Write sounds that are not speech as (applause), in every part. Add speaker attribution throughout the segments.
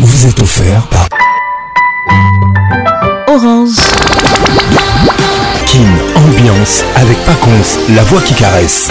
Speaker 1: vous êtes offert par
Speaker 2: Orange.
Speaker 1: Kim Ambiance avec Paconce, la voix qui caresse.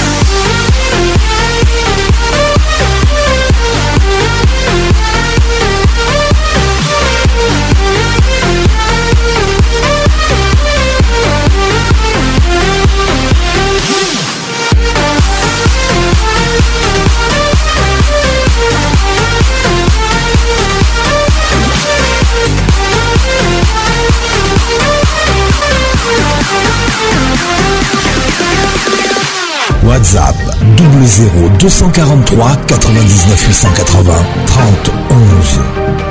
Speaker 1: 0 243 99 880 30 11.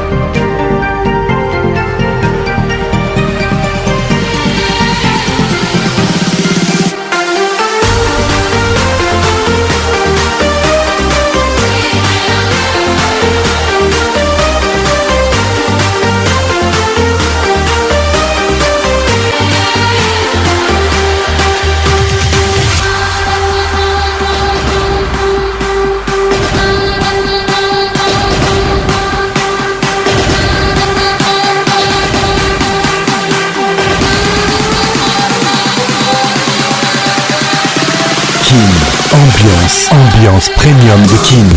Speaker 1: Ambiance premium de Kim.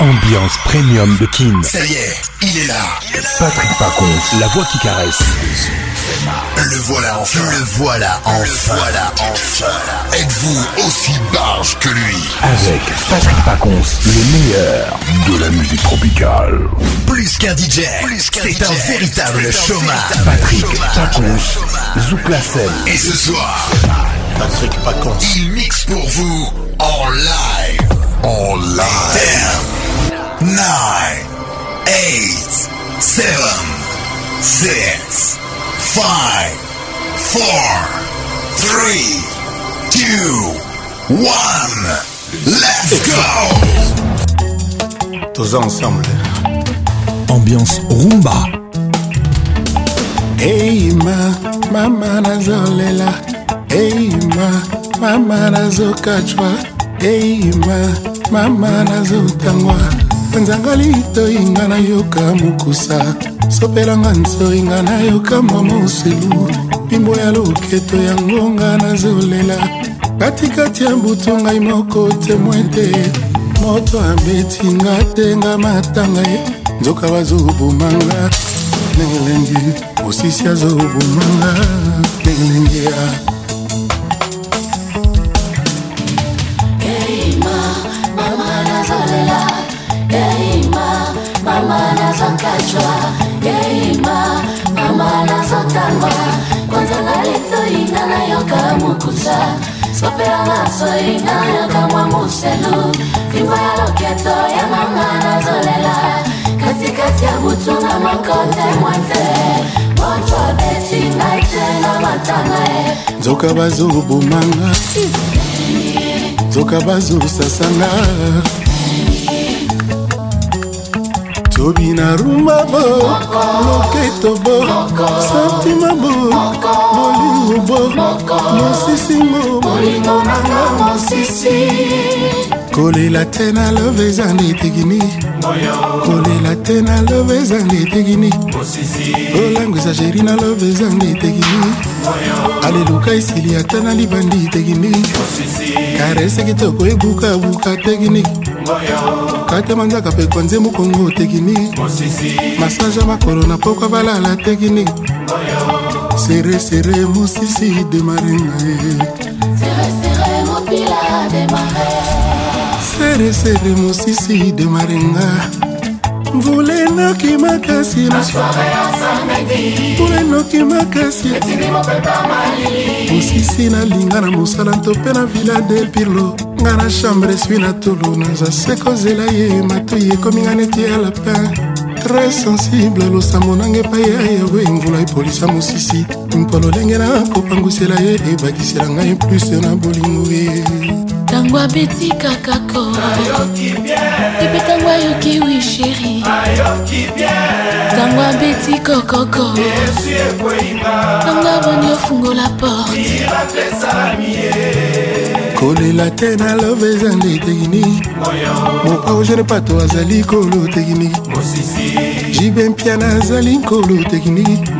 Speaker 1: Ambiance. premium de Kin.
Speaker 3: Ça y est, il est là.
Speaker 1: Patrick Pacons, la voix qui caresse.
Speaker 3: Le voilà enfin. Le voilà enfin. Le voilà enfin. Êtes-vous aussi barge que lui
Speaker 1: Avec Patrick Pacons, le meilleur de la musique tropicale.
Speaker 3: Plus qu'un DJ, c'est un véritable chômage.
Speaker 1: Patrick Pacons, Zouk
Speaker 3: Et ce soir. Patrick Pacons. Il mixe pour vous en live. En live.
Speaker 4: 10, 9, 8, 7, 6, 5, 4, 3, 2, 1. Let's
Speaker 1: go! Tous ensemble. Ambiance Roomba
Speaker 5: Hey ma, ma manager est là. eyima mama nazokatwa eyima mama nazotangwa nzanga litoyinga nayoka mokusa sopelanga nzoyinga nayoka mwa moselu mpimbo ya loketo ya ngonga nazolela katikati ya mbutu ngai moko temwe te moto abeti nga te nga matanga ye nzoka bazobomanga ndenge elengi osisi azobomanga ndenge elengi ya
Speaker 6: yaka mokusa sopela na soina yaka mwa moselu fimbo ya loketo ya manga nazolela katikati ya butu na makote mwa te botobetinga te na matanga e
Speaker 5: nzoka bazobomanga nzoka bazosasanga lobi na rumba bo loketo bo santima bo bolingo bo mosisi mo bolingo nanga mosisi kolela te na love ezanga etekini kolela te na love ezanga etekini kolango esageri na love ezanga etekini aleluka esili ata na libandi etekini karese kitoko ebukabuka teknike kate mandiaka mpe konzi mokongo tekini masage makolo na pokwa balala tekini sere sere mosisi demare ngai sere sere mosisi demare ngai mvula enoki makasi mvula enoki makasi mosisi nalinga na mosala nto mpe na villa de pirlo ngai na chambre esui na tolo naza se kozela ye matoi ekominga neti ya lapin tres sensible losambo nanga epai ya yawe mvula epolisa mosisi mpolo lenge nakopangwisela ye ebakisela ngai plus na bolingo ye ntango abeti kakako epetango ayoki wi sheri ntango abeti kokoko e ntango aboni ofungola porte kolela te na love ezande teknike moaugene pato azali nkolo teknike jibe mpiana azali nkolo teknike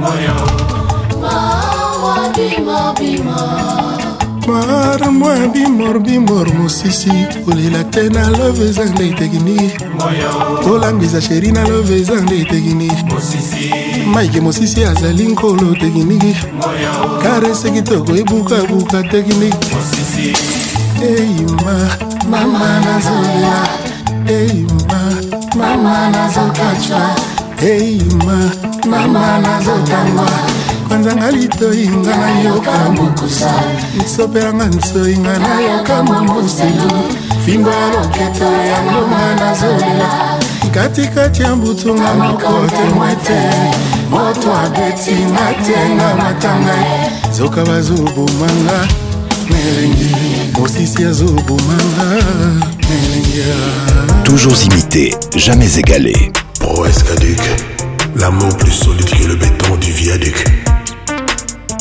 Speaker 5: marmoi bimor bimor mosisi kolela te na love eza nde etekini kolangisa sheri na love eza nde etekini maike mosisi azali nkolo tekiniki karese kitoko ebukabuka tekiniki
Speaker 6: eima
Speaker 5: mama nazolela eima mama nazokacwa eima mama nazotangwa panzanga litoyinga nayokaisopelanga nsoyinga nayoka mombuselu fimbo ya loketo ya ngonga nazolela katikati ya mbutunga
Speaker 1: moko temwete moto abetinga tenga matanga zoka bazobomanga melenge mosisi azobomanga melenge toujours imité jamais égalé
Speaker 7: proes caduc l'amour plus solide que le béton du viaduc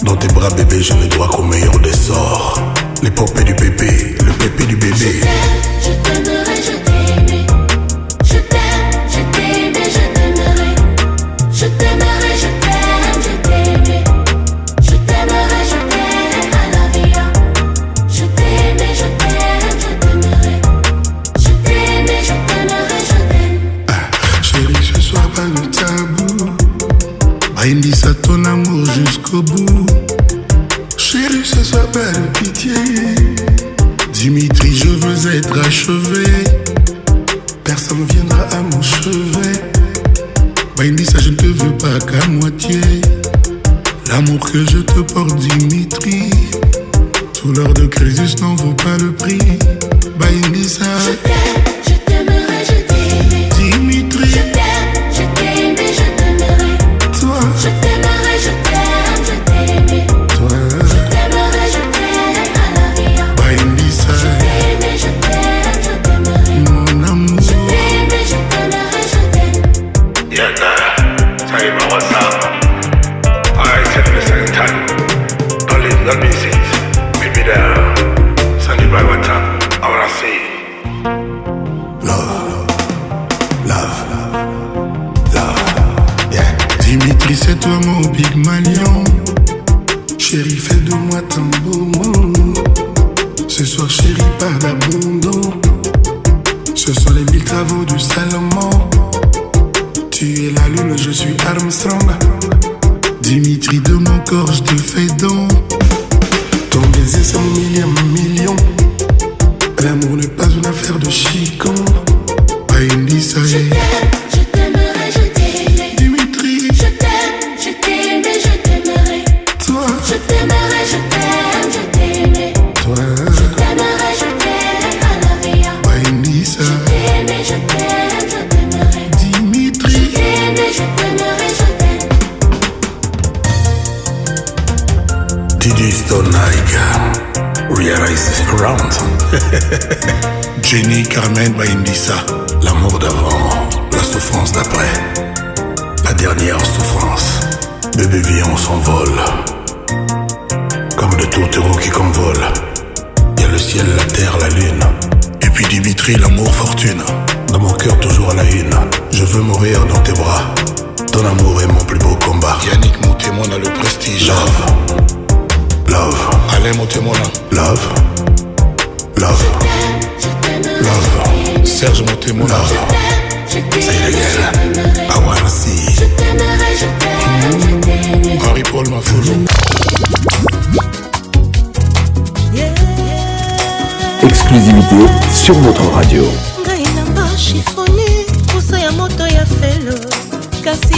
Speaker 7: Dans tes bras bébé, je ne dois qu'au meilleur des sorts. L'épopée du bébé, le pépé du bébé.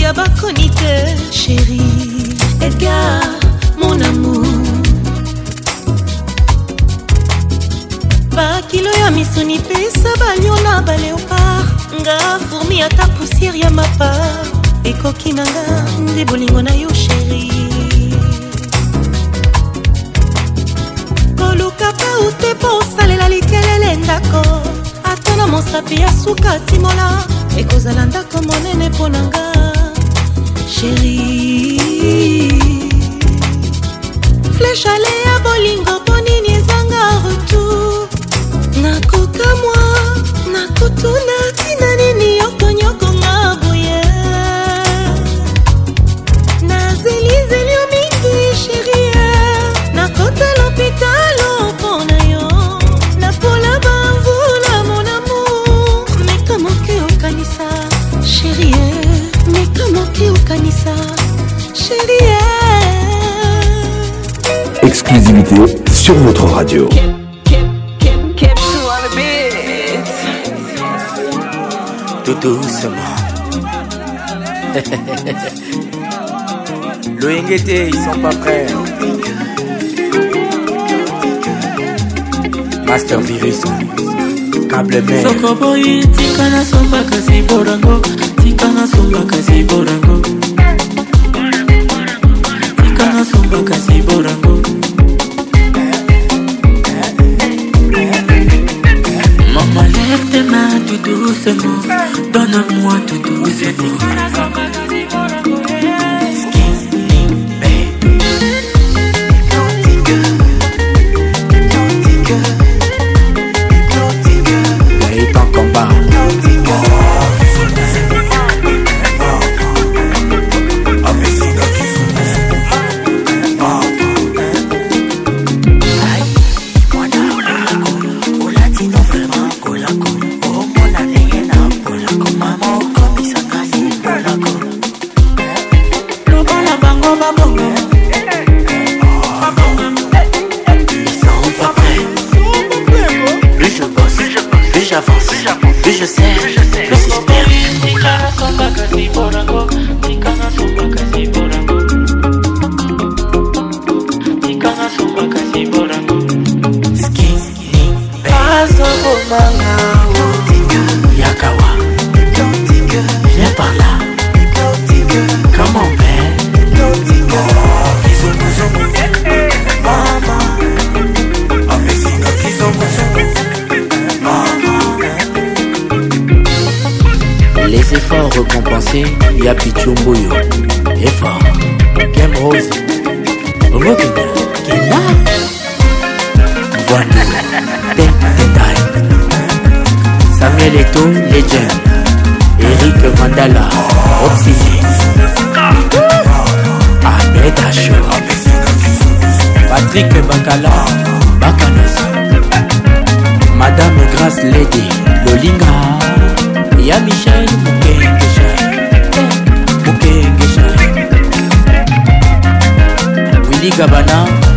Speaker 8: ya bakroniker chéri edgar mon amour bakilo ya misuni pesa balio na baleopar nga fourmi ata poussière ya mapar ekoki na nga nde bolingo na yo chéri koluka mpe ute mpo osalela likelele ndako ata na mosapi ya suka timola ekozala ndako monene mpo na ngai chéri flechale ya bolingo mpo nini ezanga retour nakoka mwa nakotuna tina nini yokonyokonga boye nazeli zeli yo mingi chérie nakota lhopital
Speaker 1: sur notre radio.
Speaker 9: Tout doucement. (laughs) Le Ingété, ils sont pas prêts. Master Virus. Câble mère. Sokoboy, Tikana Somba Kasi Borango. Tikana Somba Kasi
Speaker 10: Borango. Tikana Somba Kasi Borango. moi tout doucement, donne à moi tout doucement.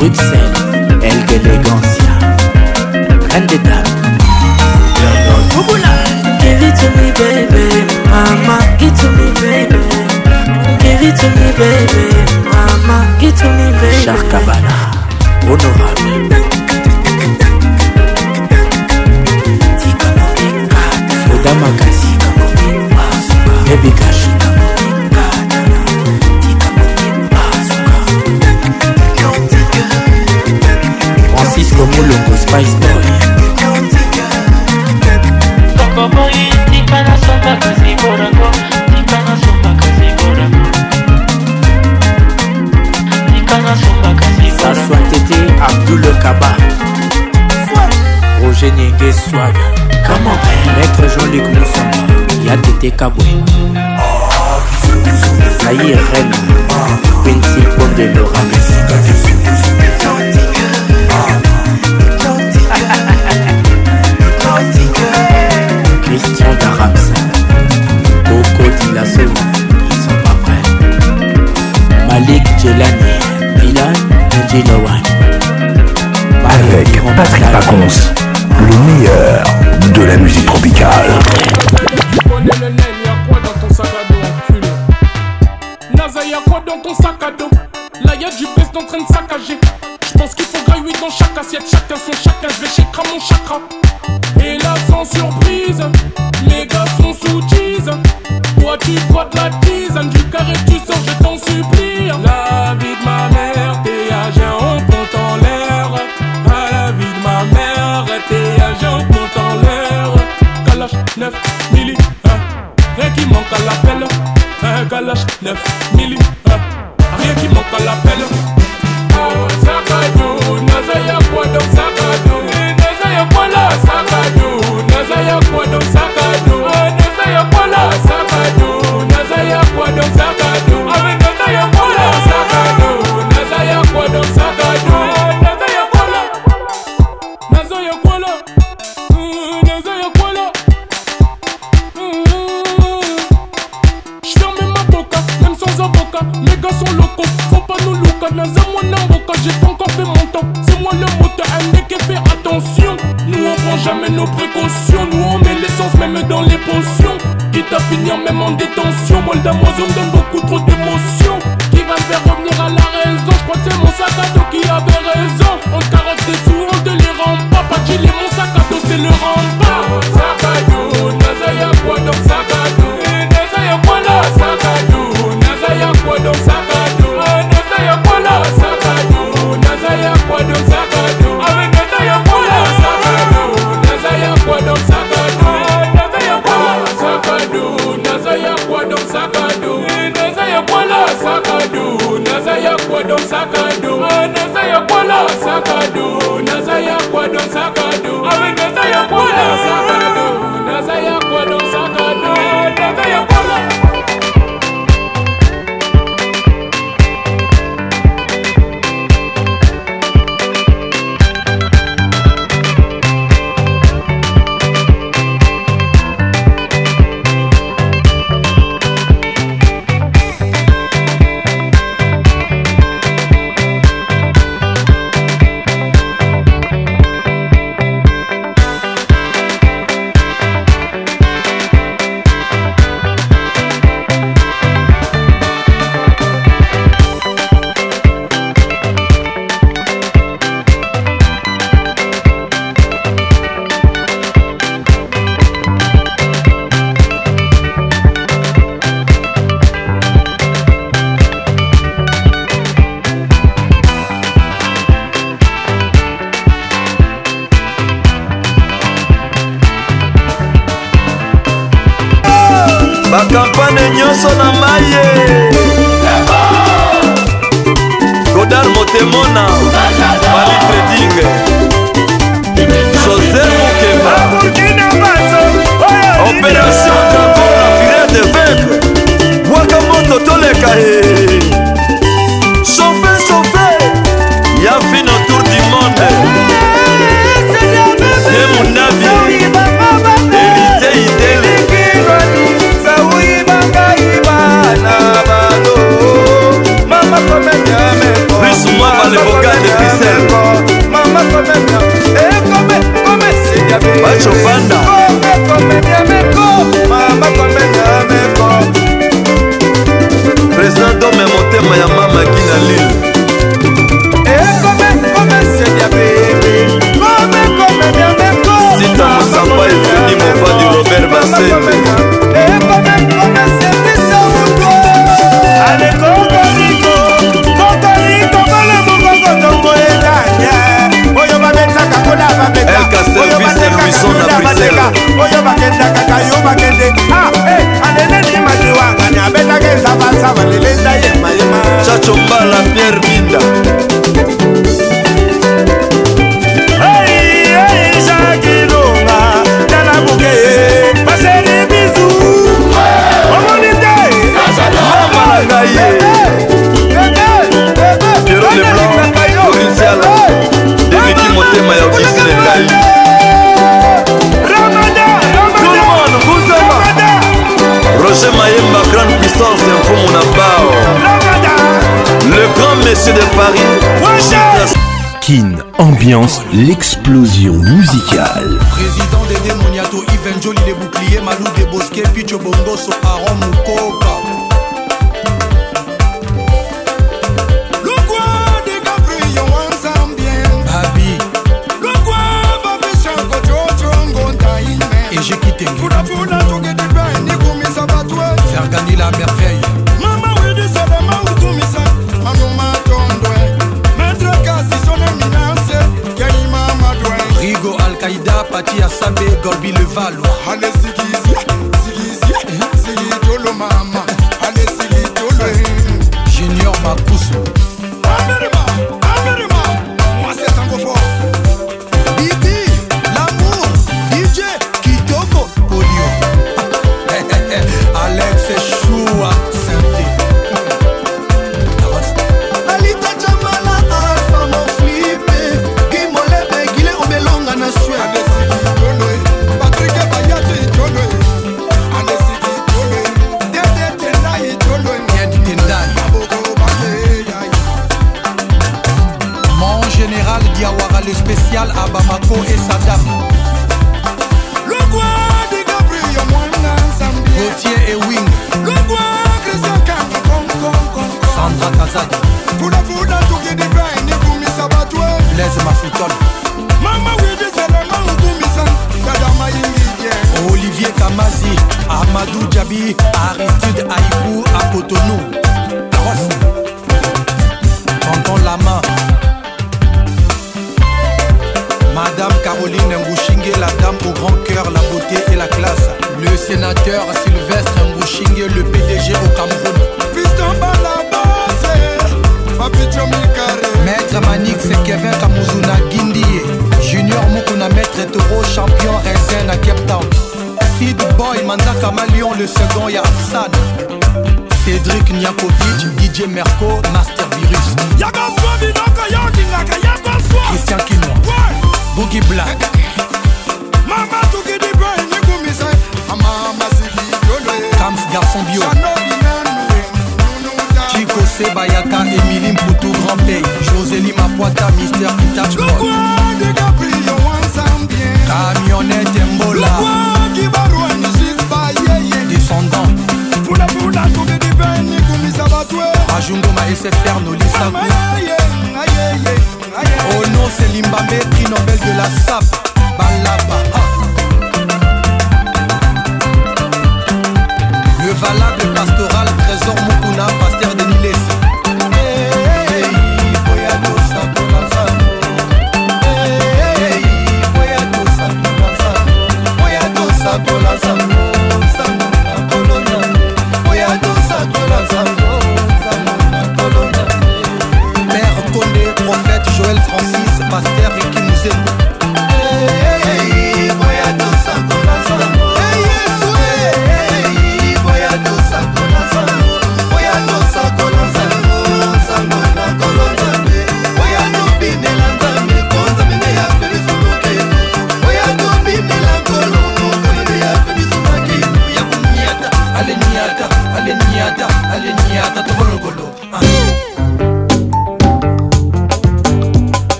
Speaker 9: Bruxelles, El Elegancia, grande dame.
Speaker 10: Give it to me, baby, mama. Give to me, baby. Give it to me, baby, mama. Give to me, baby.
Speaker 9: Charcabana, honorable. Tite Kabwe. Saïr Reine, de Ponde Christian Darabs, Coco Dila ils sont pas prêts. Malik Djelani Milan Angelowan.
Speaker 1: Avec Patrick Paconce, le meilleur de la musique tropicale.
Speaker 11: assiette, chacun son chacun, je vais mon chakra.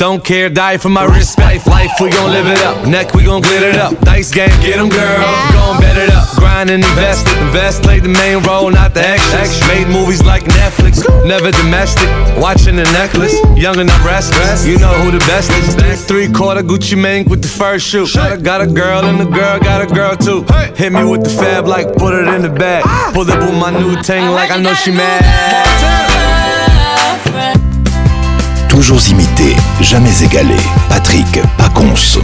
Speaker 12: Don't care, die for my respect. Life, we gon' live it up. Neck, we gon' glitter it up. Dice game, get them, girl. Gon' bet it up. Grind and invest. Invest, play the main role, not the extras. Made movies like Netflix. Never domestic. Watching the necklace. Young and i restless. You know who the best is. Back three quarter Gucci Mane with the first shoe. Got a girl and the girl got a girl too. Hit me with the fab like put it in the bag. Ah. Pull up with my new thing like I know she mad.
Speaker 13: Toujours imité. jamais égalé. Patrick Paconce.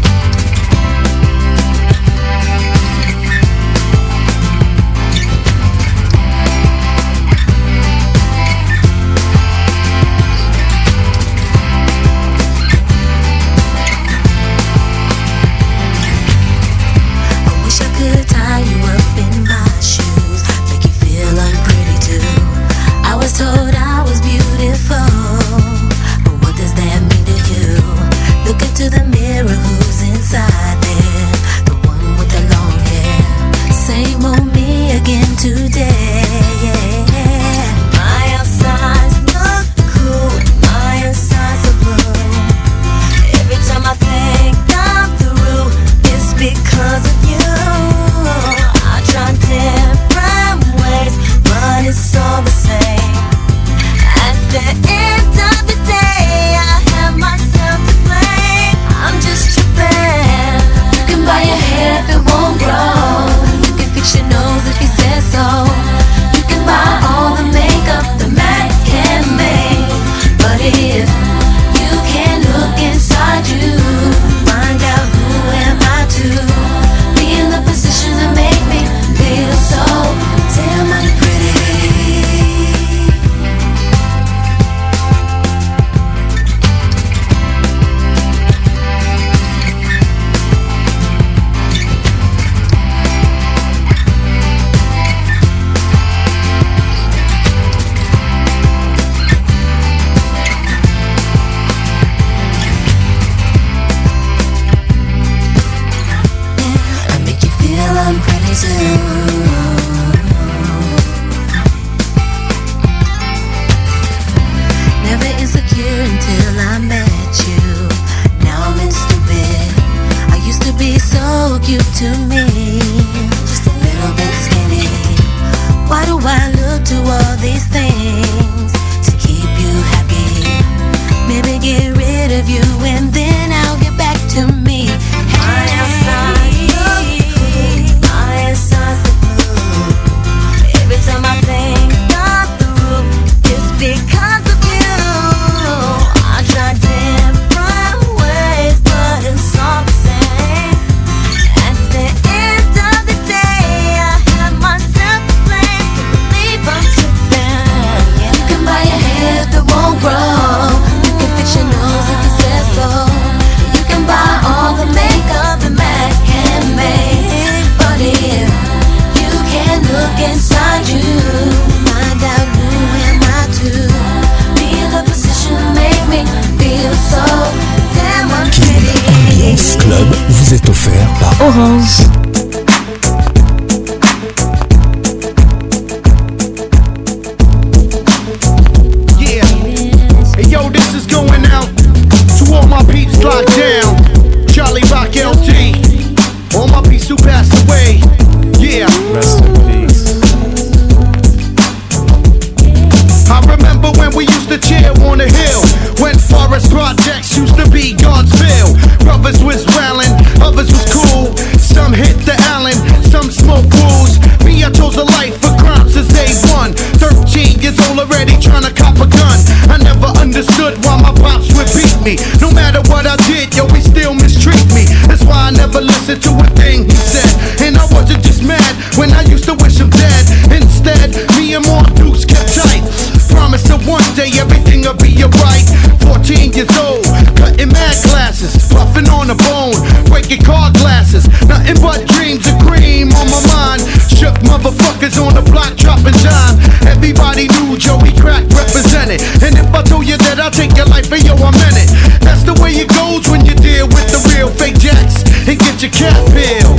Speaker 14: you can't peel,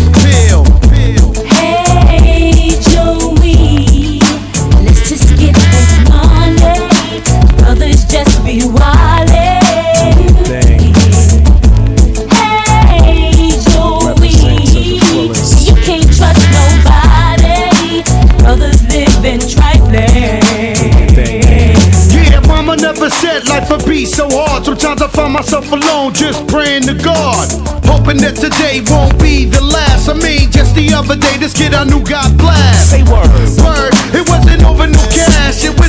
Speaker 15: Hey, Joey, let's just get this money. Others just be wildin'. Hey, Joey, you can't trust nobody. live in
Speaker 14: Yeah, mama never said life would be so hard. Sometimes I find myself alone, just praying to God hoping that today won't be the last. I mean, just the other day, this kid I knew got blast. Say word. Word, it wasn't over new cash. It was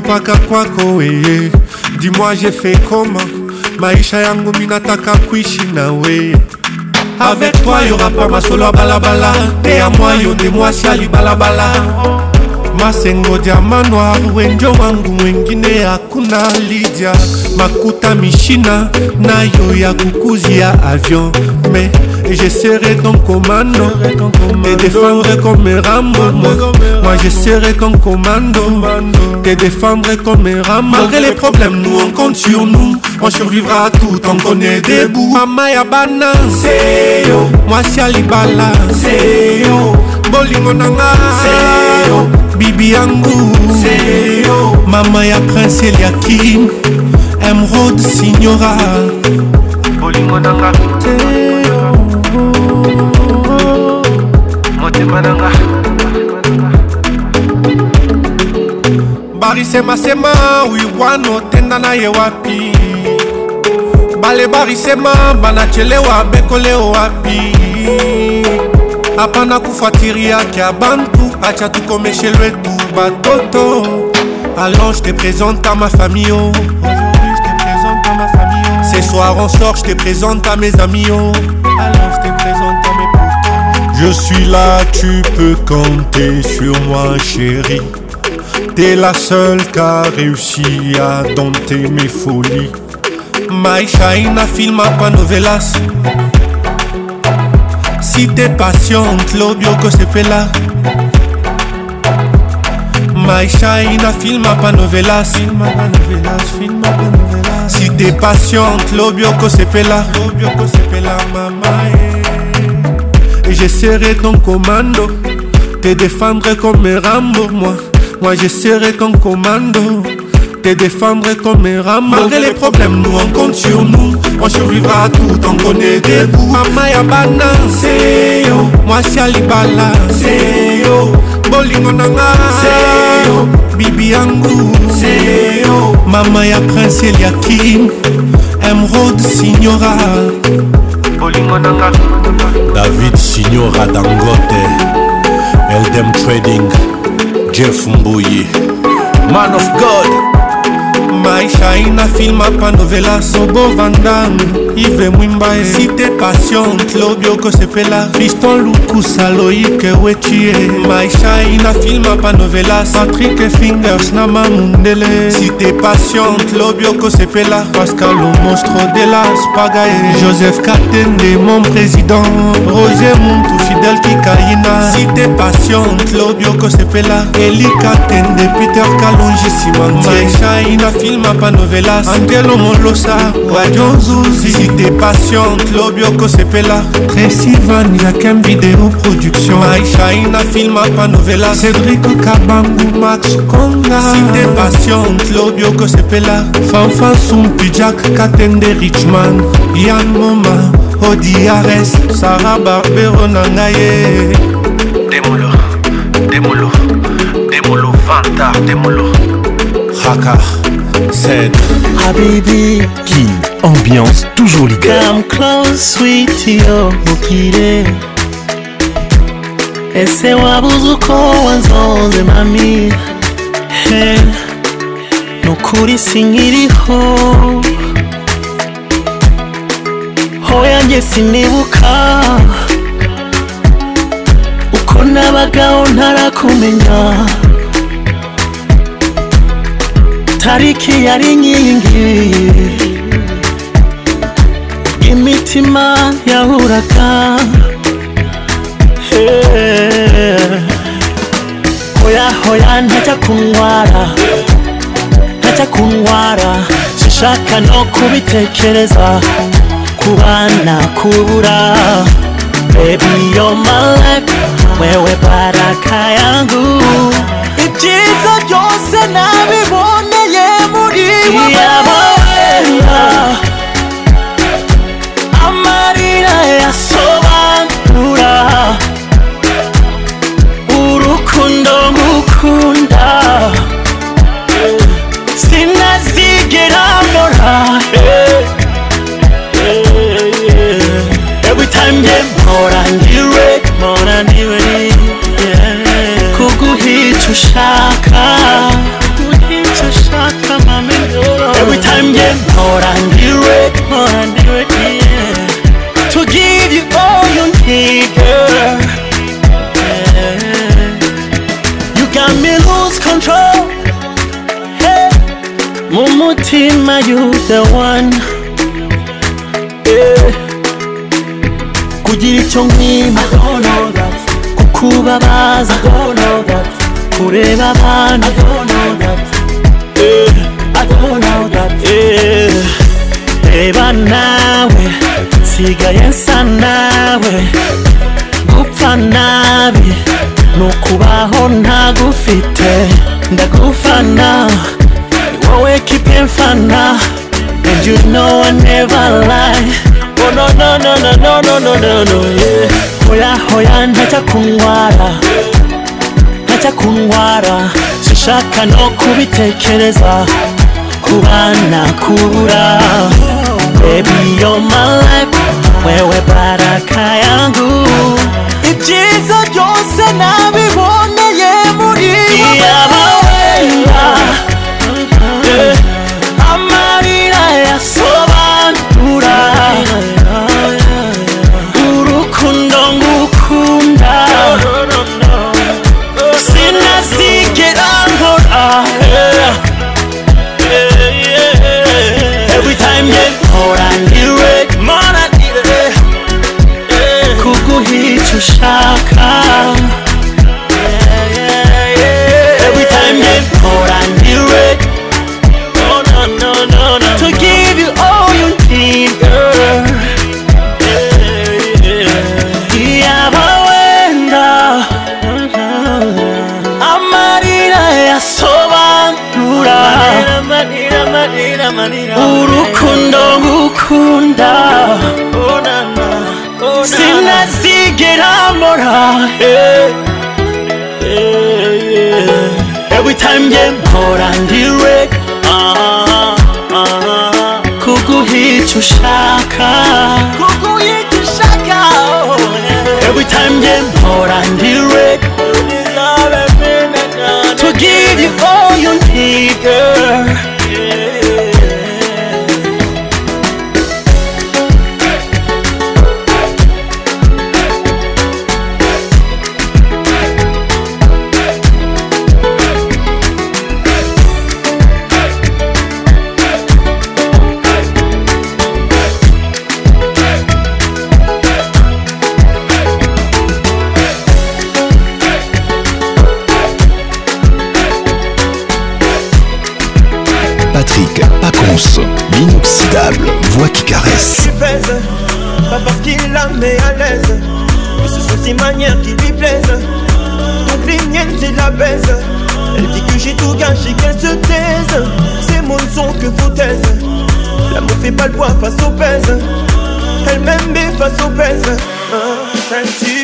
Speaker 16: kupaka kwako weye dimwa jefe koma maisha yangu minataka kuishi na weye avec toi y'aura pas masolo ya balabala mpe ya mwa yo nde mwasi alibalabala masengo diama noir wenjo wangu mwengine hakuna lidia makuta mishina na yo ya kukuzi ya avion mais Et j'essaierai comme commando Te défendre comme Rambo Moi j'essaierai comme commando Te défendre comme Rambo Malgré les problèmes nous on compte sur nous On survivra à tout tant qu'on est debout Amaya Bana Seyo Moi Sialibala Seyo Bolingo Nanga Seyo Bibi Yangu Seyo Mama ya Prince Eliakim Emerald Signora Bolingo Nanga Seyo semasema wiwana otenda na ye wapi balebarisema banachelewa bekole wapi hapana kufuatiri yake ya bantu acha tukomeshe lwetu batoto alors oh. je te présente à ma famille oh. Ce soir on sort, je te présente à mes amis oh. Alors
Speaker 17: je te présente à mes potos
Speaker 16: Je suis là, tu peux compter sur moi chérie T'es la seule qui a réussi à dompter mes folies. My shine a filmé pas novelas. Si t'es patiente, l'obio que c'est pela. My shine a pas
Speaker 17: novelas. pas novelas, pas novelas.
Speaker 16: Si t'es patiente, l'obio que c'est
Speaker 17: L'obio que c'est pela, maman.
Speaker 16: Eh. Et je serai ton commando. Te défendrai comme Rambo, moi. Moi je serai comme commando te défendre comme un ram Malgré les problèmes, nous on compte sur nous On survivra à tout, on connaît des coups Mama ya bana, seyo Moi si alibala, seyo Bolingo nanga, seyo Bibi yangu, seyo Mama ya prince Eliakim Emerald Signora
Speaker 17: Bolingo nanga
Speaker 16: David Signora Dangote Eldem Trading jeff mbuyi man of god maisha inafilma pandovela sobo vandam ive mwimba esite passion klobi okosepela fiston lukusa loike wetie maisha inafilma pandovela patrik fingers na mamundele site passion klobi okosepela pascal omostro de la spagae joseph katende mon président roger montou modèle kikaina cité passion claudio kosepela elika tende peter kalonge simantieshaina filma panovelas angelo molosa radio zuzi cité passion claudio kosepela resivani yakem video production aishaina filma panovela cédrico kabangu max konga cité passion claudio kosepela fanfan sumpi jack katende richman yan moma odiares sara barbero na ngai demolo demolo demolo vanta demolo haka Zed
Speaker 13: habibi qui ambiance toujours
Speaker 15: leader come close sweet yo mokile esewa buzuko wanzonze mami hey. nukuri singiriho amaboko yanjye sinibuka uko nabagaho ntarakumenya tariki yari inkingi imitima yahuraga hoya hoya ntajya kundwara ntajya kundwara sinshaka no kubitekereza kuwa na kura baby o my life wewe baraka yangu ibyiza byose nabiboneye muri wabo yeah, mpora niwe kuguhita ushaka Every time yeah, mpora ndiwe yeah. To give you all you need girl You got me lose control hey. you the one
Speaker 18: Dilichongim, I don't know that.
Speaker 15: Kukubabas, I
Speaker 18: don't know that. Kurebaban, I don't know that. Yeah, I don't know that. Yeah. Beba nawe,
Speaker 15: nsigaye nsa nawe, gupfa nabi, ni ukubaho ntagufite, ndagufana, wowe kipe mfana, and you know I never lie. Oh no no no no no no no no no yeah. Hoya hoya ntacha kungwara ntacha kungwara sinshaka no kubitekereza kubana kura. Baby you're my life wewe baraka yangu ibyiza byose nabiboneye muri wowe amarira yasohoye urukundo ngukunda sinazigera nkora every time ye mpora ndire girl
Speaker 19: pèse. Elle m'aime, mais face au pèse. Ah, celle-ci.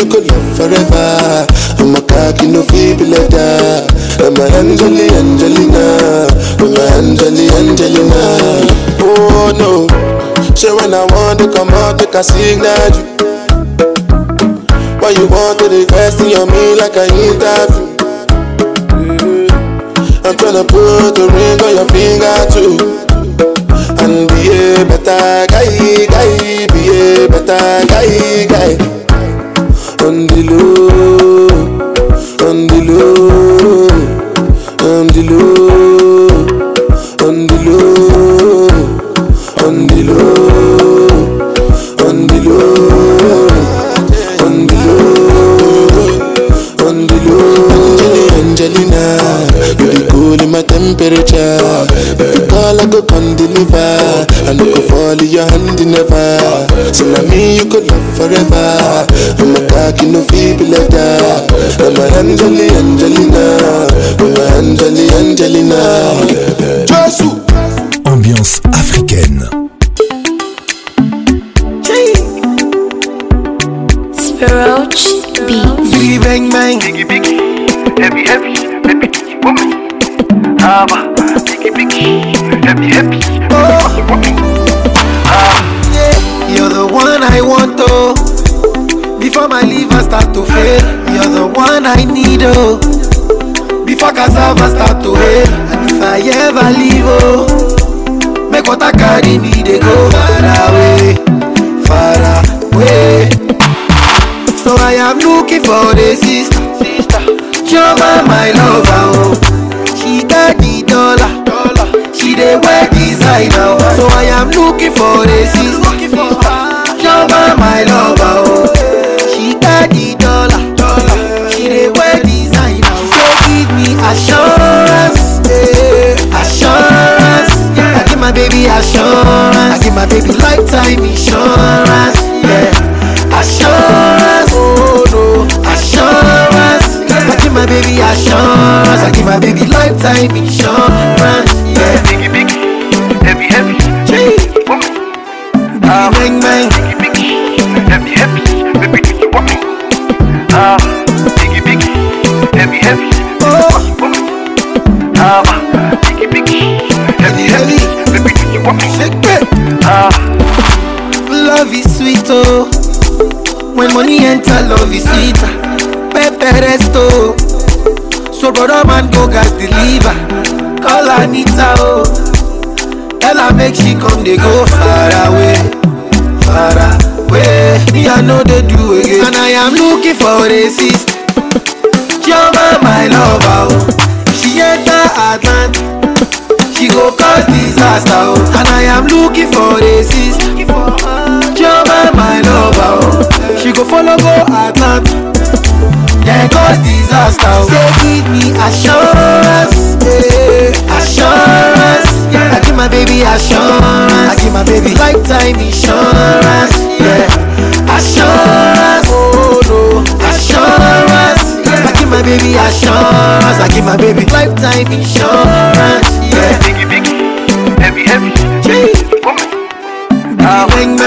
Speaker 20: you could love forever. I'm a cocky no feeble letter. I'm a Angeli Angelina. I'm a Angeli Angelina. Oh no. So when I want to come out, make a signal you. Why you want to invest in me like I interview? Mm-hmm. I'm tryna put a ring on your finger too. And be a better guy, guy, be a better guy, guy. And the I go come deliver. I no go fall in your hand never. So now me you could love forever. I'm a cocky no feeble like that. I'm a Angeli Angelina. I'm a Angeli Angelina. Jesus.
Speaker 21: ever leave oh make water carry me dey go far away far away so i am looking for the sister sister jova my lover oh she got the dollar dollar she dey wear designer oh. so i am looking for the sister jova my lover assurance. I give my baby lifetime insurance. Yeah, assurance. Oh no, assurance. Yeah. I give my baby assurance. I give my baby lifetime insurance. love visita Pepe resto So brother man go gas deliver Call Anita oh Tell her make she come they go far away Far away Me I know they do again And I am looking for a sister Jehovah my lover oh She enter Atlanta She go cause disaster oh And I am looking for a sister Jehovah she go follow go Atlanta. Then cause disaster. Say give me assurance, yeah. assurance. Yeah. I give my baby assurance. I give my baby lifetime insurance. Yeah, assurance. Oh no, assurance. Yeah. I give my baby assurance. I give my baby lifetime insurance. Yeah, biggie,
Speaker 22: biggie, heavy, heavy. Jeez. Woman. Uh, when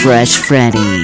Speaker 23: Fresh Freddy.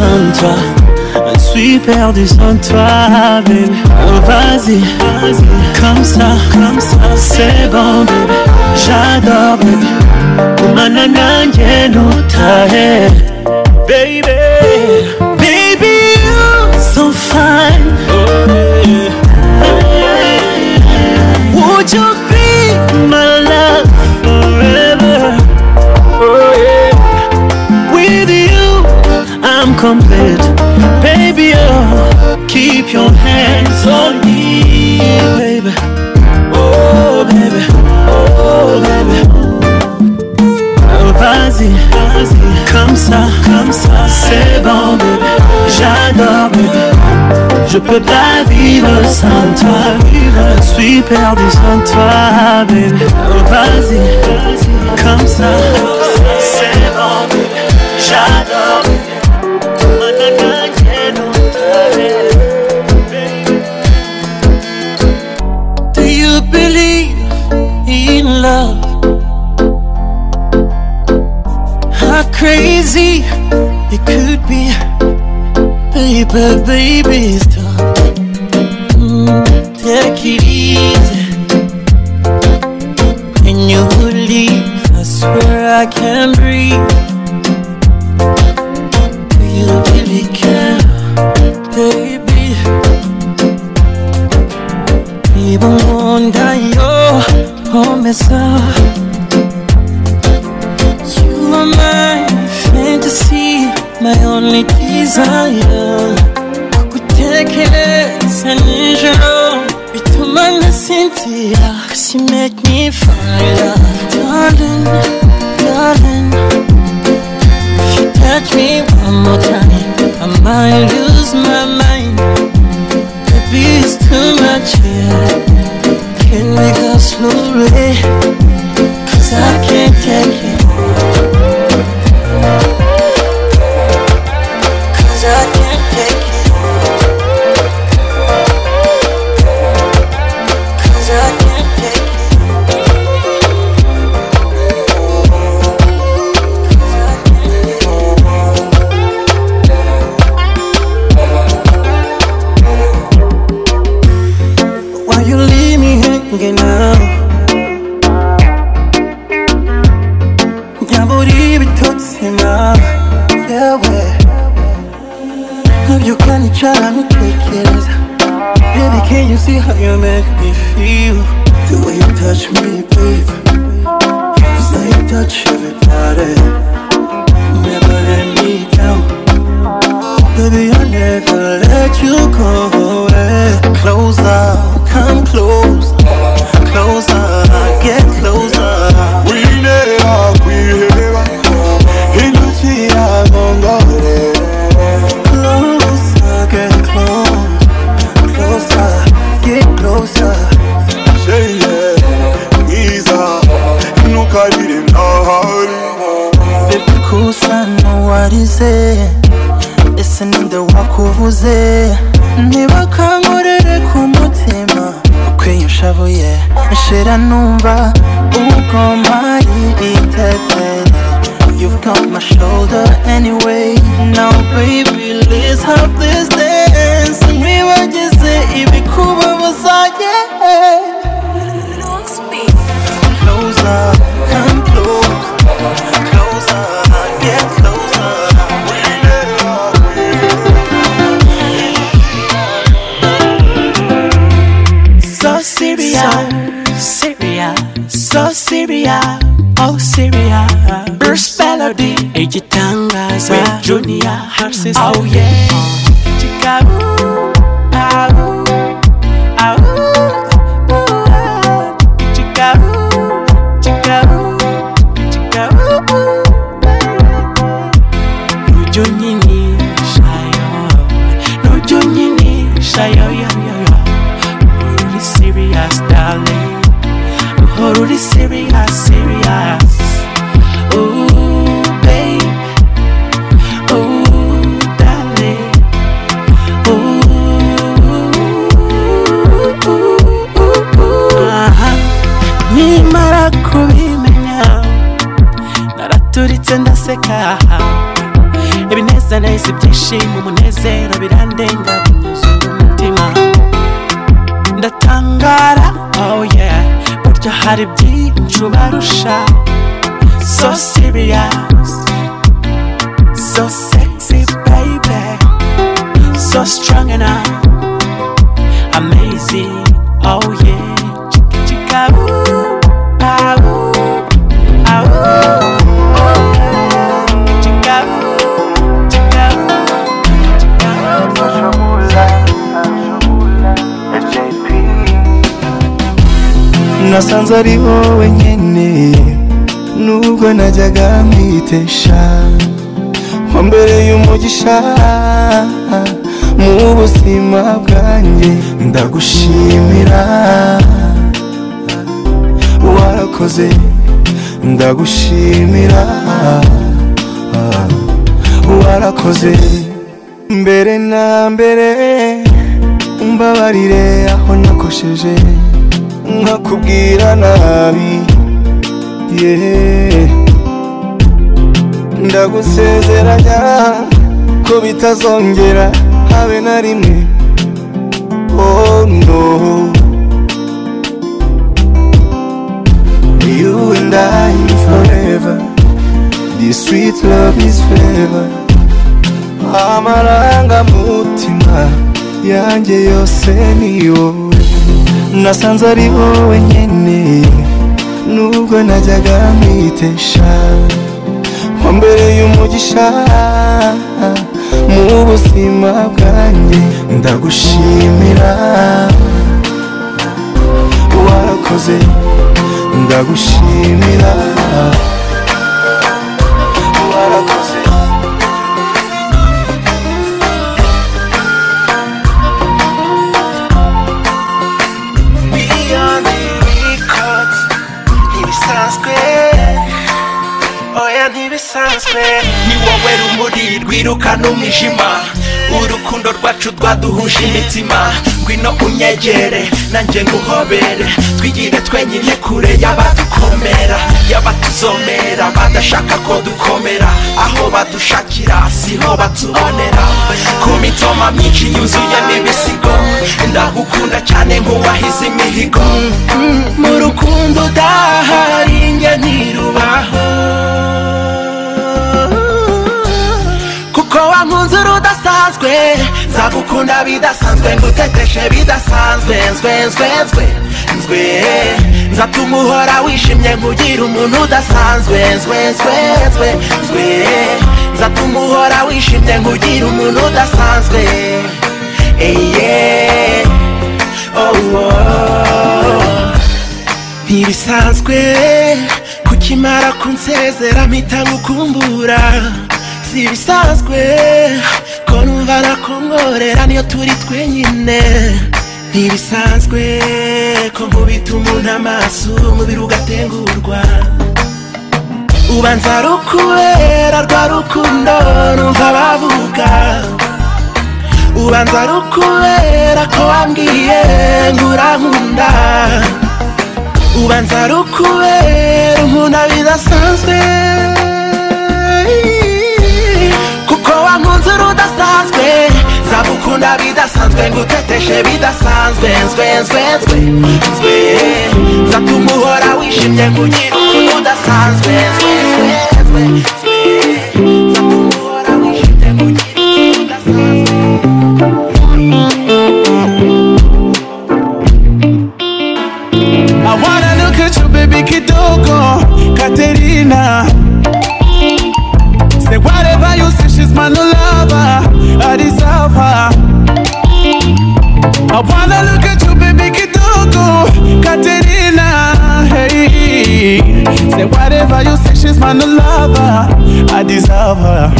Speaker 23: sans toi. Je suis perdu sans toi, bébé. Oh, vas-y, vas-y, comme ça, comme ça, c'est bon, bébé. J'adore, bébé. Manana, yeno, tae, baby. Baby, oh, keep your hands on me, baby. Oh, baby, oh, baby. Oh, vas-y, vas-y, comme ça, comme ça, c'est bon, bébé. J'adore, bébé. Je peux pas vivre sans toi, Je Suis perdu sans toi, bébé. Oh, vas-y, vas-y, comme ça, c'est bon, bébé. J'adore. love. How crazy it could be, baby, baby.
Speaker 24: ndagushimira warakoze mbere na mbere mbabarire aho nakosheje nkakubwira nabi yeee ndagusezeranya ko bitazongera habe na rimwe oh no you forever. This sweet love is forever. Amarangamutima yanjye yose ni wowe nasanze ari wowe nyine nubwo najyaga mwitesha nko mbere y'umugisha mu buzima bwanjye ndagushimira warakoze ndagushimira
Speaker 25: twirukane umwijima urukundo rwacu rwaduhuje imitima ngwino unyegere nanjye nguhobere twigire twenyine kure y'abadukomera y'abatuzomera badashaka ko dukomera aho badushakira siho batubonera ku mitoma myinshi yuzuye n'ibisigo ndagukunda cyane nk'uwahize imihigo mu rukundo udahari njye ntirubaho nkunzura udasanzwe nzagukunda bidasanzwe nguteteshe bidasanzwe nzwe nzwe nzwe nzwe nzatuma uhora wishimye nk'ugira umuntu udasanzwe nzwe nzwe nzwe nzwe nzatuma uhora wishimye nk'ugira umuntu udasanzwe eye ntibisanzwe oh, oh. kuko imara kunsezera mpita ngukumbura si ibisanzwe ko numva arakongorera niyo turi twenyine ntibisanzwe ko nkubita umuntu amaso umubiri ugatengurwa ubanza rukubera rwa rukundo numva bavuga ubanza rukubera ko wambwiye nkurankunda ubanza rukubera umuntu bidasanzwe bamunzira udasanzwe zabukunda bidasanzwe ngo uteteshe bidasanzwe nzwe nzwe nzwe nzwe zatuma uhora wishimye ngo ugire ukuntu udasanzwe nzwe nzwe nzwe I wanna look at you, baby, Kidugu, Katerina, hey. Say whatever you say, she's my new lover. I deserve her.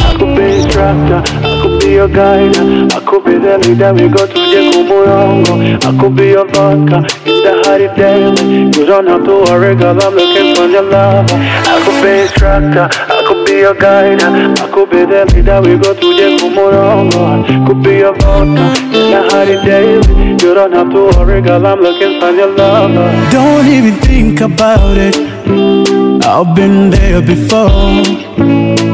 Speaker 25: I could be his tractor, I
Speaker 26: could be your guide, I could be the leader we go to the Kumurongo, I could be your vodka in the hurry daily. You don't have to worry, girl, I'm looking for your lover. I could be his tractor be your guide. I could be the leader, we go to the Kumurongo. Could be your partner in a hurry, David. You don't have to worry, girl, I'm looking for your lover.
Speaker 27: Don't even think about
Speaker 26: it. I've
Speaker 27: been there before.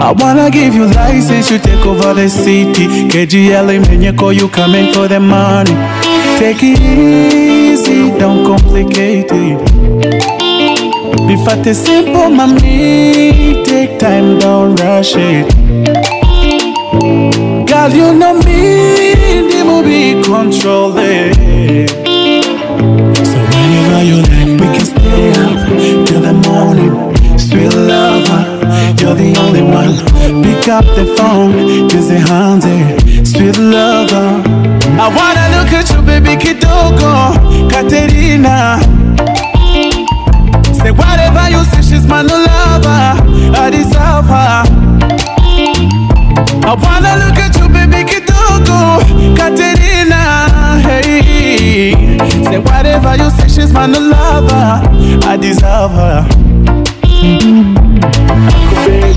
Speaker 27: I wanna give you license, you take over the city. KGL Menyeko, you coming for the money. Take it easy, don't complicate it. Be Before it's simple, mommy, take time, don't rush it. Girl, you know me, the movie be controlling. So whenever you like, we can stay up till the morning. Sweet lover, you're the only one. Pick up the phone, cause it hands it. Sweet lover.
Speaker 25: I wanna look at you, baby kidogo, Katerina. And whatever you say, she's my new lover. I deserve her. I wanna look at you, baby, Kidugu, Katerina. Hey, say whatever you say, she's my new lover. I deserve her. I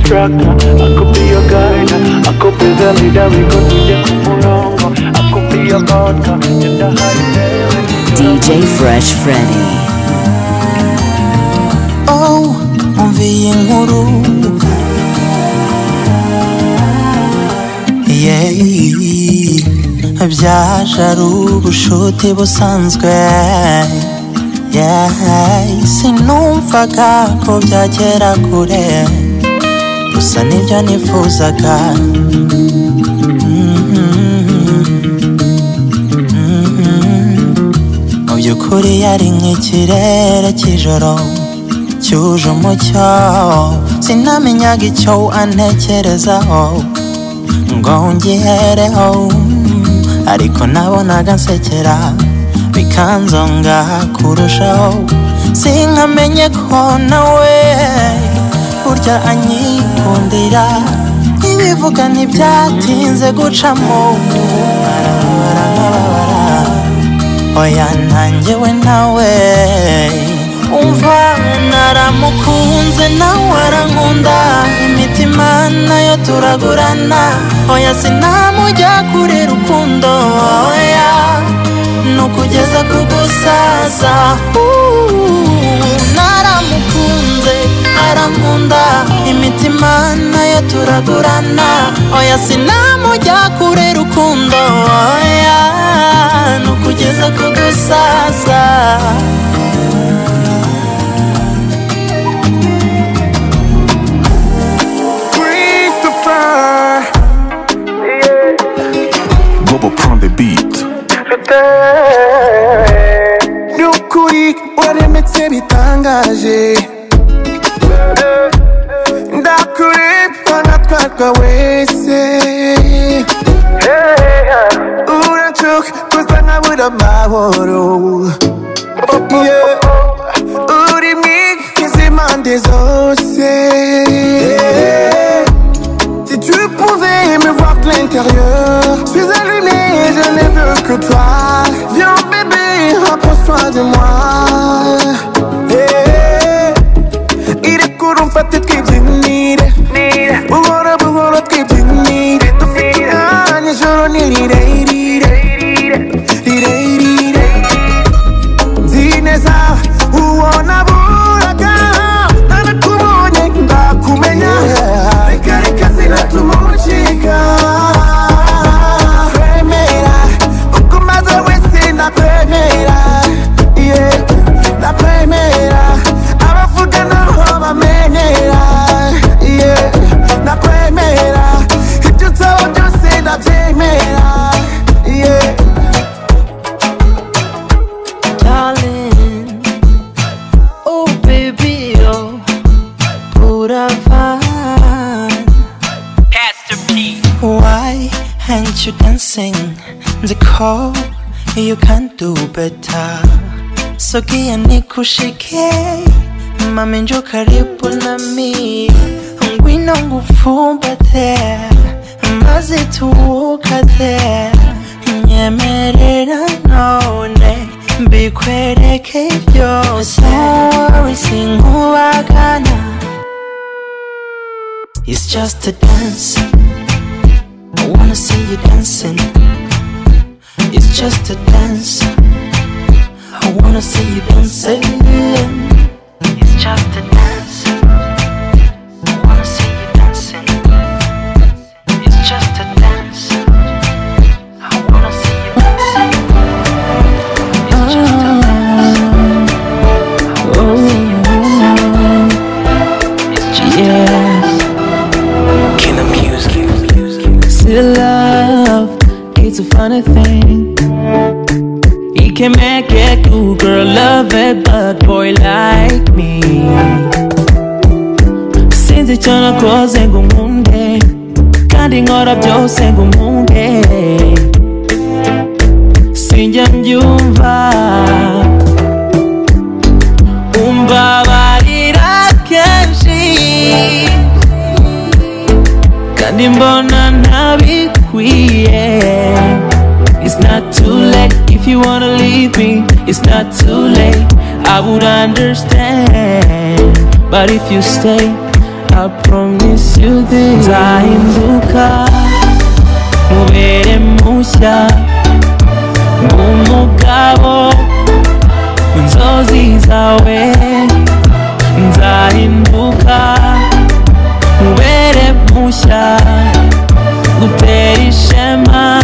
Speaker 26: could be your I could be your guide, I could be the leader we could be the I could be your the high
Speaker 28: DJ Fresh Freddy. umviye inkuru
Speaker 29: byaje ari ubushuti busanzwe sinumvaga ko byagera kure gusa nibyo nifuzaga mu by'ukuri yari nk'ikirere cy'ijoro cyuje umucyo sinamenyaga icyo antekerezaho ngo ngihereho ariko nabonaga nsekera bikanzonga kurushaho sinkamenye ko nawe burya anyikundira ibivuga ntibyatinze gucamo barabara nk'ababara oya ntangewe nawe umva naramukunze nawe arankunda imitima nayo turagurana oya sinamujya kure rukundo oya nukugeza ku gusaza naramukunze arankunda imitima nayo turagurana oya sinamujya kure rukundo oya nukugeza ku gusaza
Speaker 30: the beat ni ukuri waremetse bitangaje ndakurebwa nkatwarwa wese urancuka gusa nkabura amahoro uri mu impande zose intérieur. Je suis allumé, je n'ai veux que toi. Viens bébé, rapproche-toi de moi.
Speaker 29: kupeta, sogea nikushike, mama njoo karibu nami, ngwino ngufumbate, maze tuwukate, nyemerera none
Speaker 31: mbikwereke byose, It's just a dance. I wanna see you dancing. It's just a dance. I wanna see you dancing. It's just a dance.
Speaker 29: can make it do Girl, love it, but boy, like me go Sinzi chana kwa zengu munde Kandi ngora bjo sengu munde Sinja mjumva Umbabarira kenshi Kandi mbona you wanna leave me, it's not too late. I would understand, but if you stay, I promise you this. Nzaimbuka mubere mushya umugabo inzozi zawe nzahinduka mubere mushya gutera ishema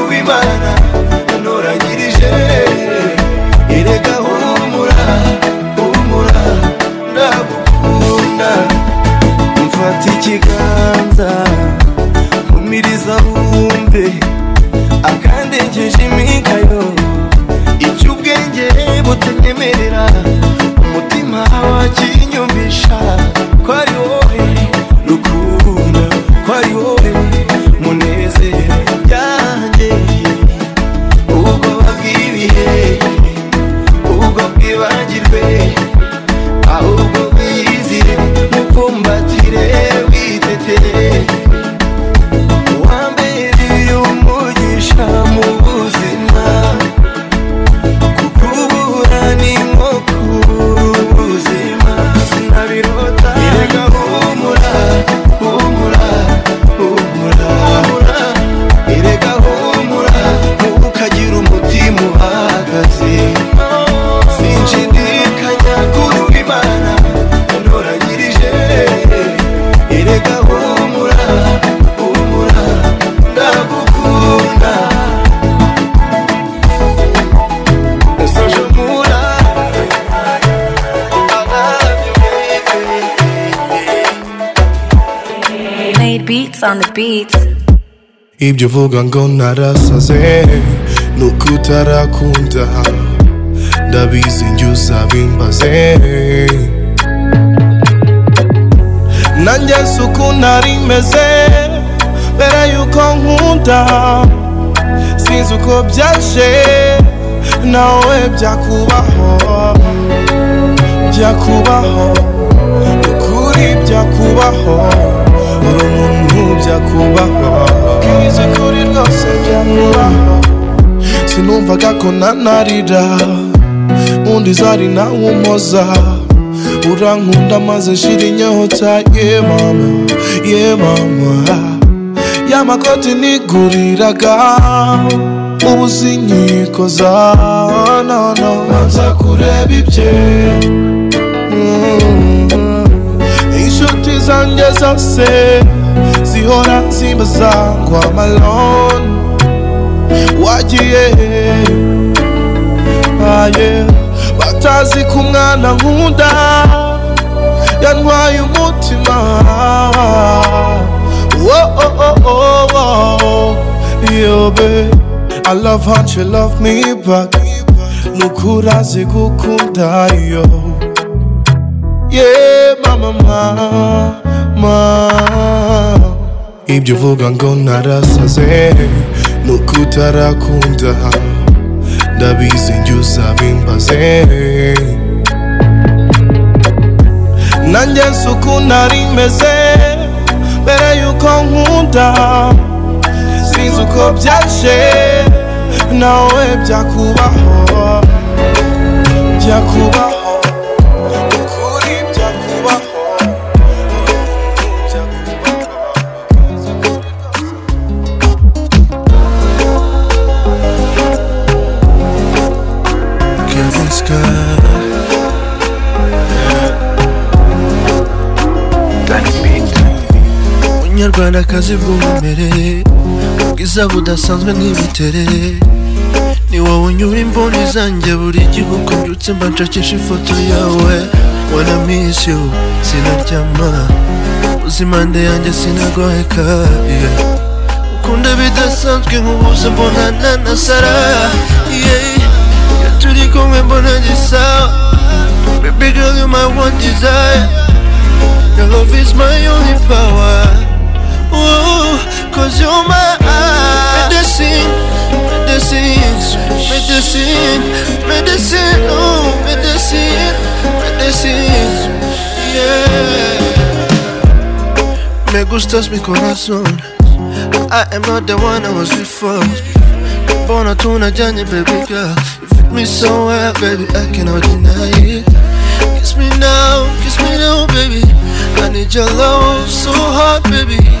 Speaker 30: imana noragirije erega humura humura ndagukunda mfata ikiganza umiriza wumbe akandengeje imikayo icy'ubwenge butanyemerera umutima wakinyumisha kwari
Speaker 32: on the beats.
Speaker 27: ibyovuga ngo narasaze ni uko utarakunda ndabizi njye uzabimbaze nanjye si uko nari meze mbere yuko nkunda sinzi uko byaje nawe byakubaho byakubaho ukuri byakubaho uri umuntu byakubaho nkize kuri rwose byakubaho sinumvaga ko nanarira undi zari nawe umoza urankunda maze shira inyota ye mama ye mama y'amakoti niguriraga ubu sinyikoza nono manza kureba ibye mm. say, zanjye zose zihora zimbazangwa amaloni wagiye aye Oh oh oh oh oh, yo babe, I love how you love me back Nukura zikukunda gukunda yo yeah, mama, mama ibyivuga ngo narasaze ni uko utarakunda ndabizi njye uzabimbaze nanjye nsuku nari meze mbere yuko nkunda sinzi uko byaje nawe byakubaho byakubaho munyarwandakazi bw'umwimerere ubwiza budasanzwe n'imiterere ni wowe unyura imboni zanjye buri gihugu mbyutse mba nshakisha ifoto yawe wana miss you sinaryama uzimande yanjye sinagoheka yeah. ukunda bidasanzwe nkubuze mbonana na sara iyo turi kumwe mbona gisawa baby girl you my one desire your love is my power cause you're my medicine, medicine, medicine, medicine, oh, medicine, medicine, yeah. Me gustas mi corazón. I am not the one I was before. Born a tuna journey, baby girl. You fit me so well, baby, I cannot deny it. Kiss me now, kiss me now, baby. I need your love so hard, baby.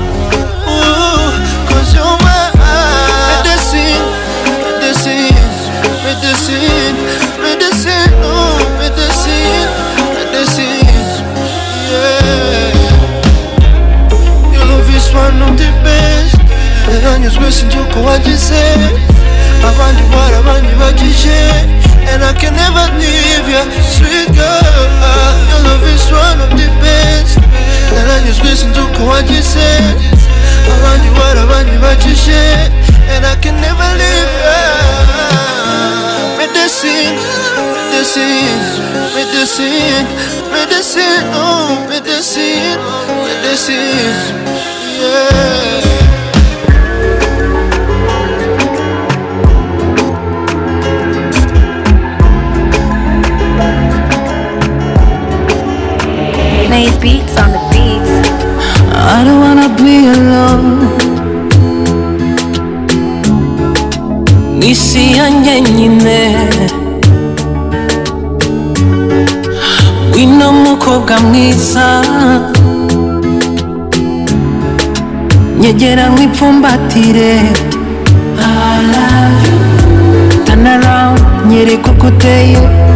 Speaker 27: baranyuzwe sinjye uko wagize abandi barabanye bagije and I can never leave you sweet girl your love is one of the best and naranyuzwe sinjye uko wagize abandi barabanye bagije and I can never leave you medicine medicine medicine medicine oh medicine medicine yeah
Speaker 32: made beats on the beats. I don't wanna be alone.
Speaker 29: 미시한 예니네. We 너무 코가 미사. 얘랑 네 품바티래. I love you. Turn around, 얘를 꼬꼬대요.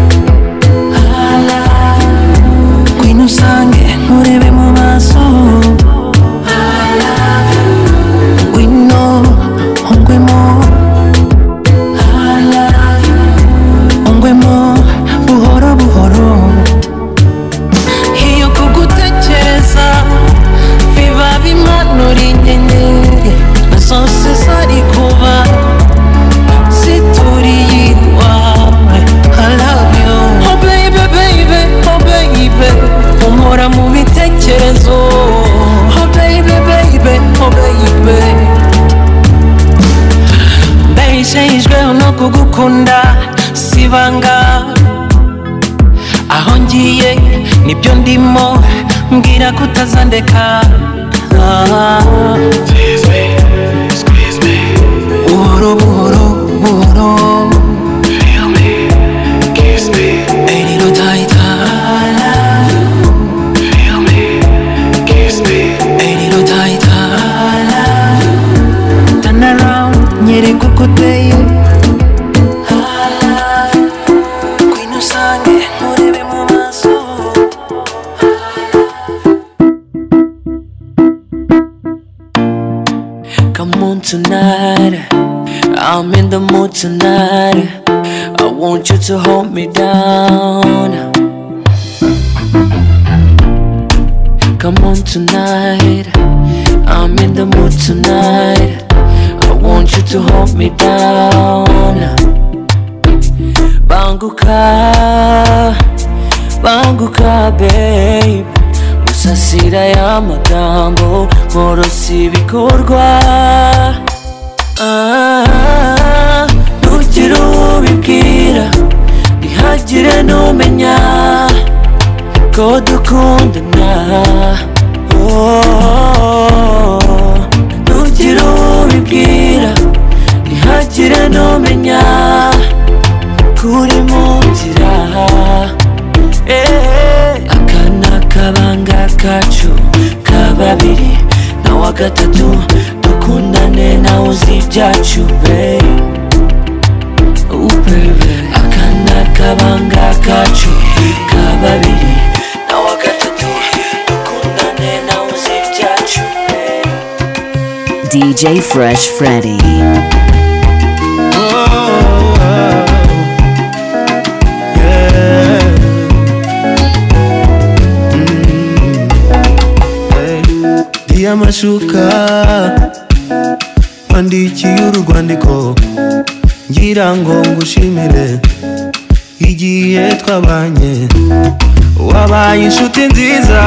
Speaker 29: gukunda sibanga aho ngiye nibyo ndimo mbwira ko utazandeka
Speaker 33: buhoro buhoro buhoro
Speaker 31: tonight I want you to hold me down Come on tonight I'm in the mood tonight I want you to hold me down Banguka Banguka babe Musasira y'amagambo Morosi ibikorwa ah, ah, ah. ubibwira ntihagire n'umenya ko dukundana ntugire oh, ubibwira ntihagire n'umenya kuri mu nzira eh, aka ni akabanga kacu kababiri na wa gatatu dukundane nawe uzi ibyacu babe akana kabanga kacu kababiri nawe
Speaker 34: DJ Fresh Freddy
Speaker 35: amashuka wandikiye urwandiko ngira ngo ngushimire igihe twabanye wabaye inshuti nziza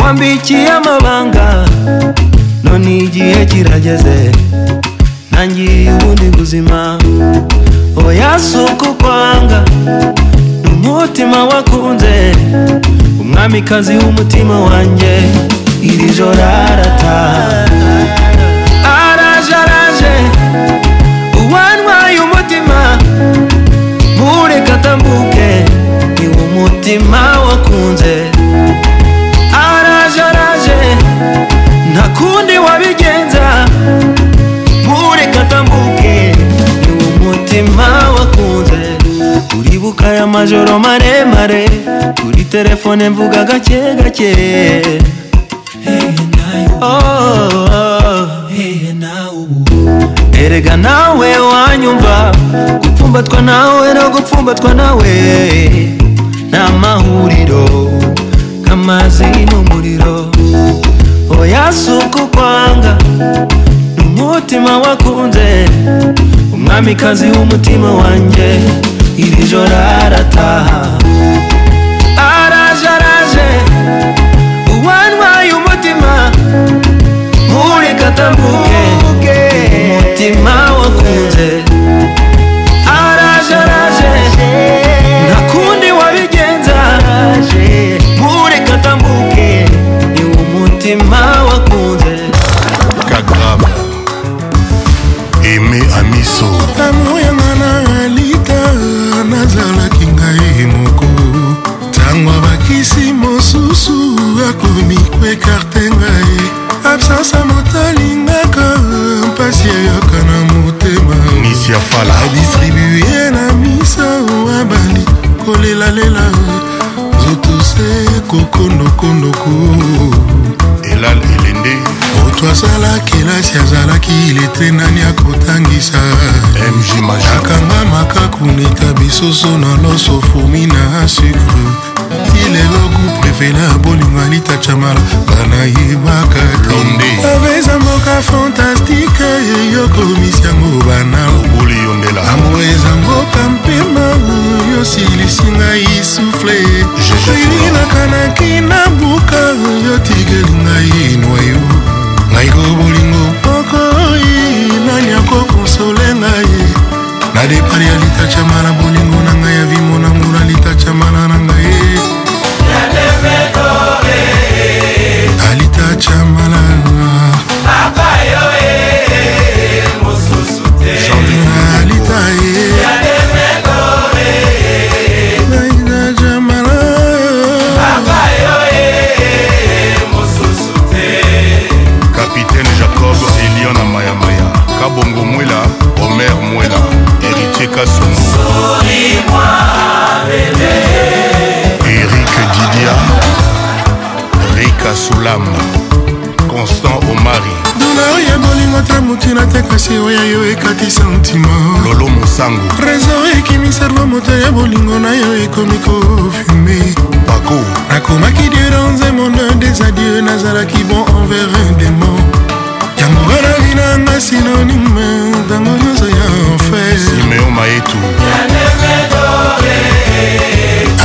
Speaker 35: wambikiye amabanga none igihe kirageze ntangiye ubundi buzima oya si ukwanga ni umutima wakunze umwamikazi w'umutima wanjye iri joro arataha umutima wakunze araje araje nta kundi wabigenza ntureka ni umutima wakunze uribuka aya majoro maremare kuri telefone mvuga gake gake erega nawe wanyumva gupfumbatwa nawe no gupfumbatwa nawe namahuriro kamazi n'umuriro oyasuku kwanga n'umutima wakunze umwamikazi w'umutima wanjye iri joro arataha araje araje uwanwaye umutima muri katambuke umutima wakunze araje araje
Speaker 36: mutima wakunze kagrave eme amiso amour yanga na alita nazalaki ngai moko ntango abakisi mosusu akomi koekarte ngai absansa motalingaka mpasi ayoka na
Speaker 37: motema misiafala adistribue na misa abali
Speaker 36: kolelalela zotose
Speaker 37: kokondokondoko belal elende
Speaker 36: moto azala kelasi azalaki iletre nani akotangisa
Speaker 37: mj
Speaker 36: akanga makaku neta bisoso na loso fumi na sucre soki lelo kupréfela bolingo alita chamala
Speaker 37: banayebaka te aveza
Speaker 36: mboka fantastike yeyo komisi yango bana amour eza mboka mpema oyo silisi ngai souffle oyininaka naki na buka oyo tikeli ngai noyo ngai ko bolingo moko nani akokonsole ngai na depari ya litachamala bolingo na ngai ya vimona ngula litachamala na ngai
Speaker 38: mère Mouela, héritier Kassono. Eric Didia, Rika Soulam, Constant Omari.
Speaker 39: dolar ya bolingo te motina te kasi oya yo ekati santima
Speaker 40: lolo mosango
Speaker 39: trésor ekimiservo moto ya bolingo na yo ekomi kofume bako nakomaki dieu dans un monde des adieux nazalaki bon envers un démon yango wana bina na sinonime ntango nyonso ya ofesimeo maetu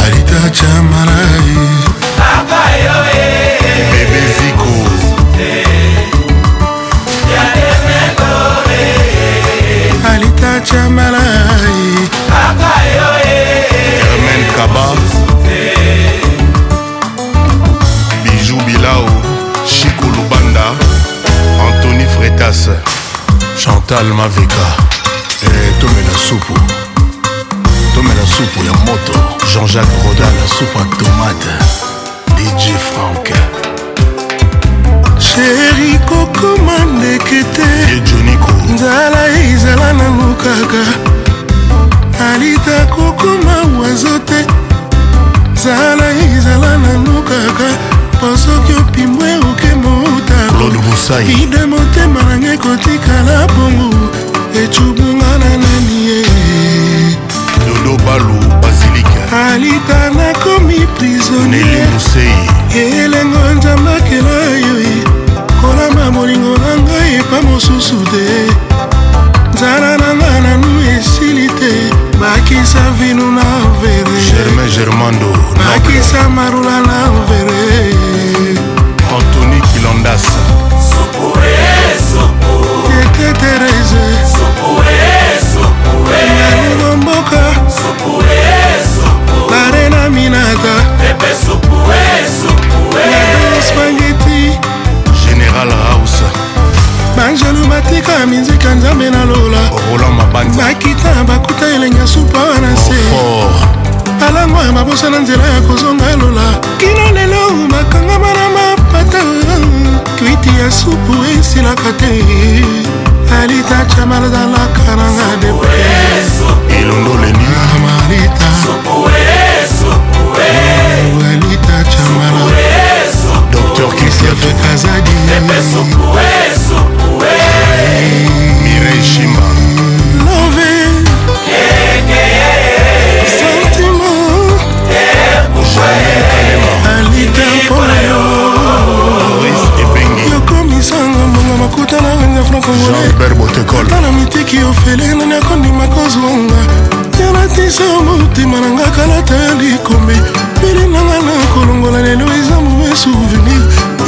Speaker 39: arita chamarai bebe ziko alita chamarai hermen kaba
Speaker 41: alias chantal maveka e tomela supu tomela supu ya moto jean-jacques rodan supu ya tomate dj frank
Speaker 39: sheri kokoma ndeke te
Speaker 42: joniko
Speaker 39: nzala ezala nano kaka alita kokoma wazo te nzala ezala nano kaka po soki opimwe claude bosai ide motema nange kotikala bongo ecubunga na nani ye dodo balu basilike alita nakomi
Speaker 42: prisonniemusei elengo
Speaker 39: nzambe akela yo kolama molingo na ngai epa mosusu te nzala na ngai nanu esili te bakisa vino na
Speaker 42: vere germain germando
Speaker 39: bakisa marula na vere angelu batika minzika
Speaker 42: nzambe na lola bakita bakuta elenga supa wana oh,
Speaker 39: se alango ya mabosa na nzela ya kozonga lola kino lelo makangama na mapata kwiti ya supu esilaka te alita camalalalaka nanga depre elondo leni amalita oh, alita camala dr christophe kazadi Mireille Chima Love Sentiment Alita mpona yo yokomisanga mbonga makuta na nganga francongolata na mitiki ofele nani akondima kozwanga yanatisa motema na nga kalata ya likombe pili nanga na kolongola lelo eza mobe souvenir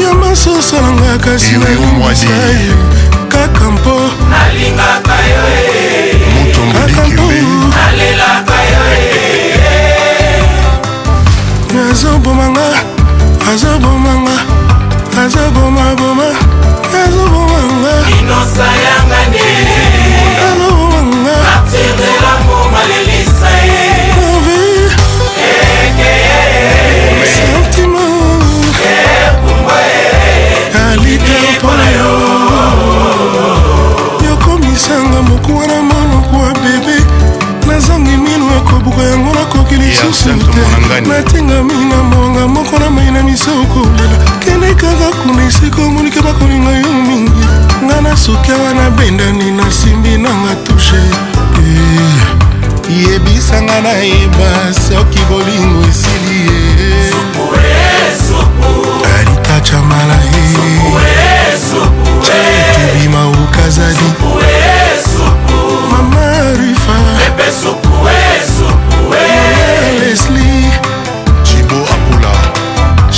Speaker 39: ya masosa na nga kasi nayomisa ye kaka
Speaker 43: mpo nalingaka yo eh. nalelaka yo
Speaker 39: eh. azobomanga azobomanga azobomaboma azobomanga
Speaker 43: inosa yanganie
Speaker 39: moko yango nakoki lisusu te natingami na mbonga moko na mai na miso kolela kende kaka kuna esika omonike bakolinga yo mingi ngai nasuki awa nabendani nasimbi nanga tushe eh, yebisanga nayeba soki bolingo esili ye alitacha malaye tubima ukazali mama rifa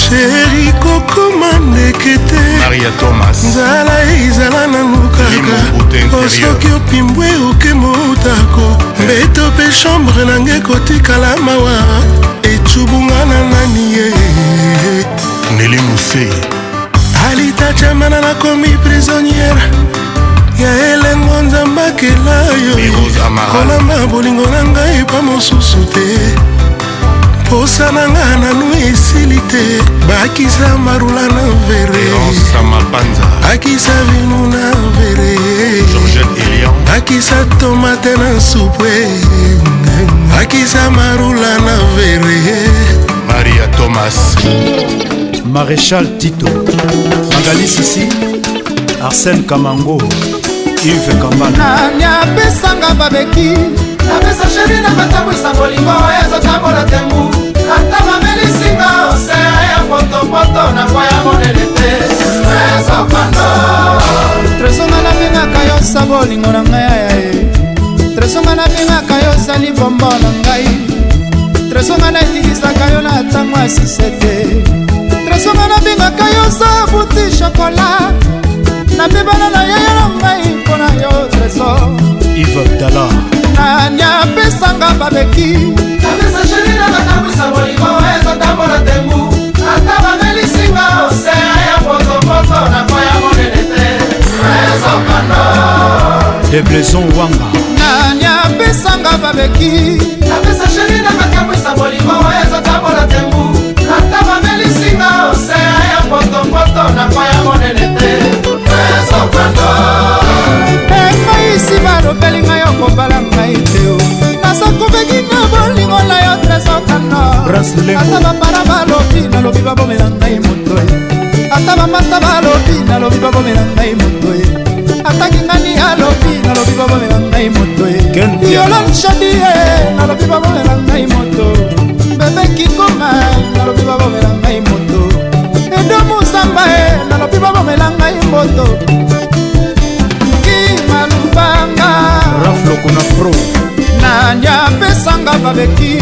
Speaker 39: sheri kokoma
Speaker 42: ndeke te
Speaker 39: nzala ezala nanu
Speaker 42: kaka
Speaker 39: osoki opimbwe oke motako eh. mbeto mpe chambre nange kotikala mawa ecubunga na nani ye
Speaker 42: neli mose
Speaker 39: alitachamana nakomi prisonniere ya elengo nzambakela yo kolamba bolingo na ngai epa mosusu te posa na nga nanu esili te bakisa marula na
Speaker 42: vere
Speaker 39: bakisa vinu na vere bakisa tomate na supwe bakisa marula na vere
Speaker 42: maria thomas
Speaker 43: maréchal tito magali sisi arsène kamango ive kambana nani apesanga
Speaker 44: babeki napesa sheri na matambwisa molingo oyo ezotambola te mbu ata mamelisinga osea ya potopoto na kwa ya monene te tresonga nabengaka yo sabo olingo na ngai ayaye tresonga nabengaka yo ozali bombo na ngai tresonga natikisaka yo na ntango ya sise te tresonga nabengaka yo za buti shokola nabebana na yeyelo ngai mpo na yo tresor ive
Speaker 42: dalar
Speaker 44: nani apesanga babeki apesa sheri na batambwisa bolingo ezotambola tembu ata bamelisinga osea ya potopoto nakoya monene te ezokando
Speaker 42: debleson wanga nani
Speaker 44: apesanga babeki apesa sheri na batambwisa bolingo ezotambola tembu ata bamelisinga osea ya potopoto nakoya monene te ekoyisi balobeli ngai okobala ngai te nasakobeki na bolingo na yo tresokanoata bapara balobi nalobi babomela ngai motoye ata bamata balobi nalobi babomela ngai motoye ataki ngani alobi nalobi babomela ngai motoye yolonshadi ye nalobi babomela ngai moto e. bebekikoma nalobi babomela ngai moto e. edo mosamba e nalobi babomela ngai mboto kimalubanga
Speaker 42: raflokuna pro
Speaker 44: nani apesanga babeki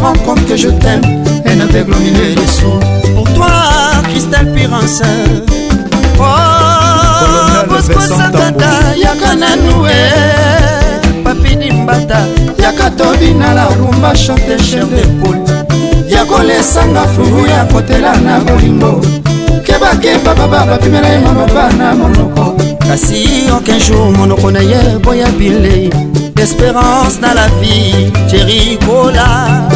Speaker 45: rends compte que je t'aime Un aveugle au milieu des sourds Pour toi, Christelle Pirance Oh, Bosco Santata, Yaka Nanoué Papi Dimbata, Yaka Tobina la rumba chante chef de poule yakolesanga fulu ya kotela na bolingo kebakeba baba bapimela ye mababa na monoko kasi aucun jour monoko na ye boya bilei espérance na la vie jerikola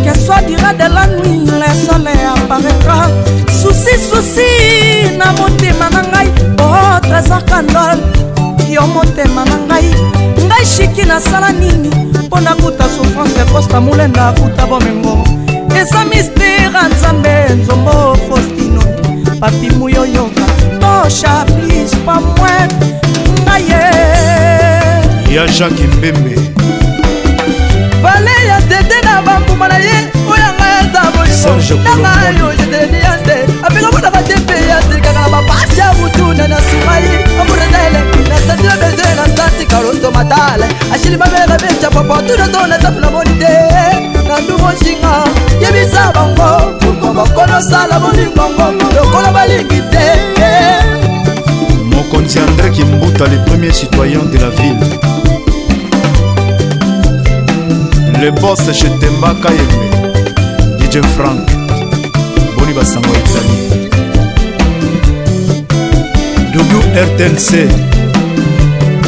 Speaker 45: Quel que soit dira de la nuit le soleil apparaîtra susi susi na motema na ngai o trésor candol yo motema na ngai ngai chiki nasala nini mpo nakuta souffrance ya kosta molenda akuta bomengo eza mistera nzambe nzombo faustino papimu yoyoka tosha plis pa mwen ngai ye ya jacke mbembe vale songekolongo apengabona batepeyase kaka na bapasi
Speaker 42: ya mutuna na sumai amurenele na stati ya beze na stati karoso matale ashilimamera beca papotu na zona sapu na moni te na ndungo nshinga yebisa bango bakonosala bolingongo lokola balingi te mokonzi andré kimbuta le premier citoyen de la ville le bos chez tembaka yembe dj frank boni basango ya itali wrtnc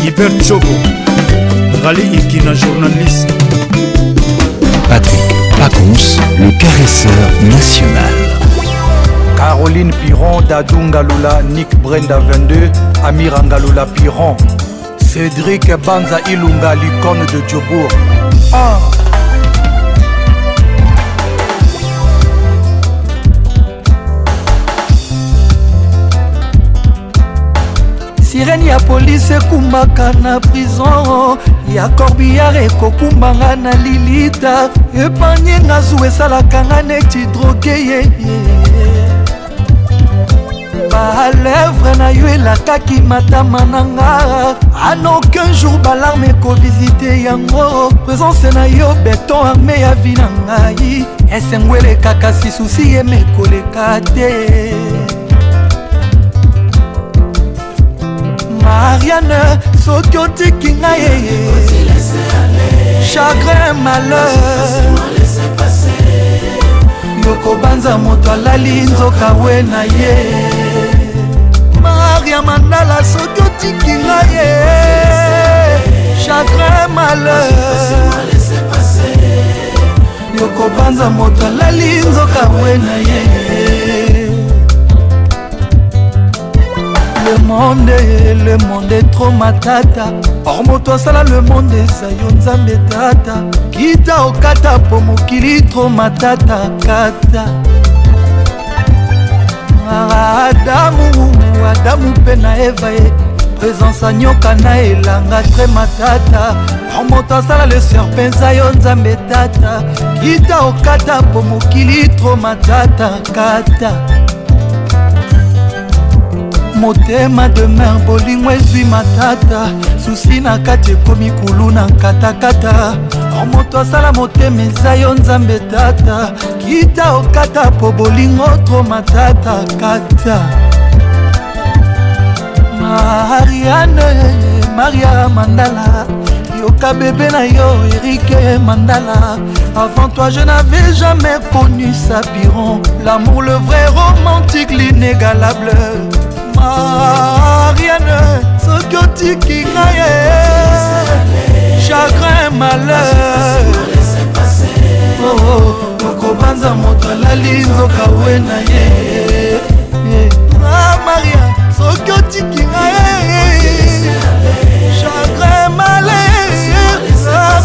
Speaker 42: hiper chobo rali ikina journaliste
Speaker 46: patrick pacons le caresseur national
Speaker 47: caroline piron dadou ngalula nick brenda 22 amira ngalula piron cédric banza ilunga l'icône de diobourg ah.
Speaker 48: sirene ya polisi ekumaka na prison ya corbillare ekokumbanga na lilita epanye nga zu esalaka nga neti droge yeye balevre na yo elakaki matama na nga an aucun jour balarme ekovisite yango présence na yo beton arme ya vi na ngai esengwelekaka sisusi yeme koleka te mariane soki otiki ngai yeye chagrin
Speaker 49: malheur
Speaker 48: yokobanza moto alali nzoka we na ye maria mandala soki otiki ngai ye chagrin malheur yokobanza moto alali
Speaker 49: nzoka
Speaker 48: we na ye le monde le monde tro matata or moto asala le monde eza yo nzambe tata kita okata po mokili tro matata kata adamu adamu mpe na eva ye présence anyoka na elanga tre matata or moto asala le serpe eza yo nzambe tata kita okata po mokili tro matata kata motema demer bolingo ezwi matata susi na kati ekomi kulu na katakata moto asala motema eza yo nzambe tata kita okata po bolingo tro matata kata mariane maria mandala yoka bebe na yo erike mandala avant toi je n'avais jamais connu sapiron l'amour le vrai romantique l'inégalable mariane soki otiki ngai ye chagrin
Speaker 49: malheur
Speaker 48: oh, oh, okobanza moto alali nzoka we na ye ah, maria soki otiki ngai ye chagrin
Speaker 49: malheur ah,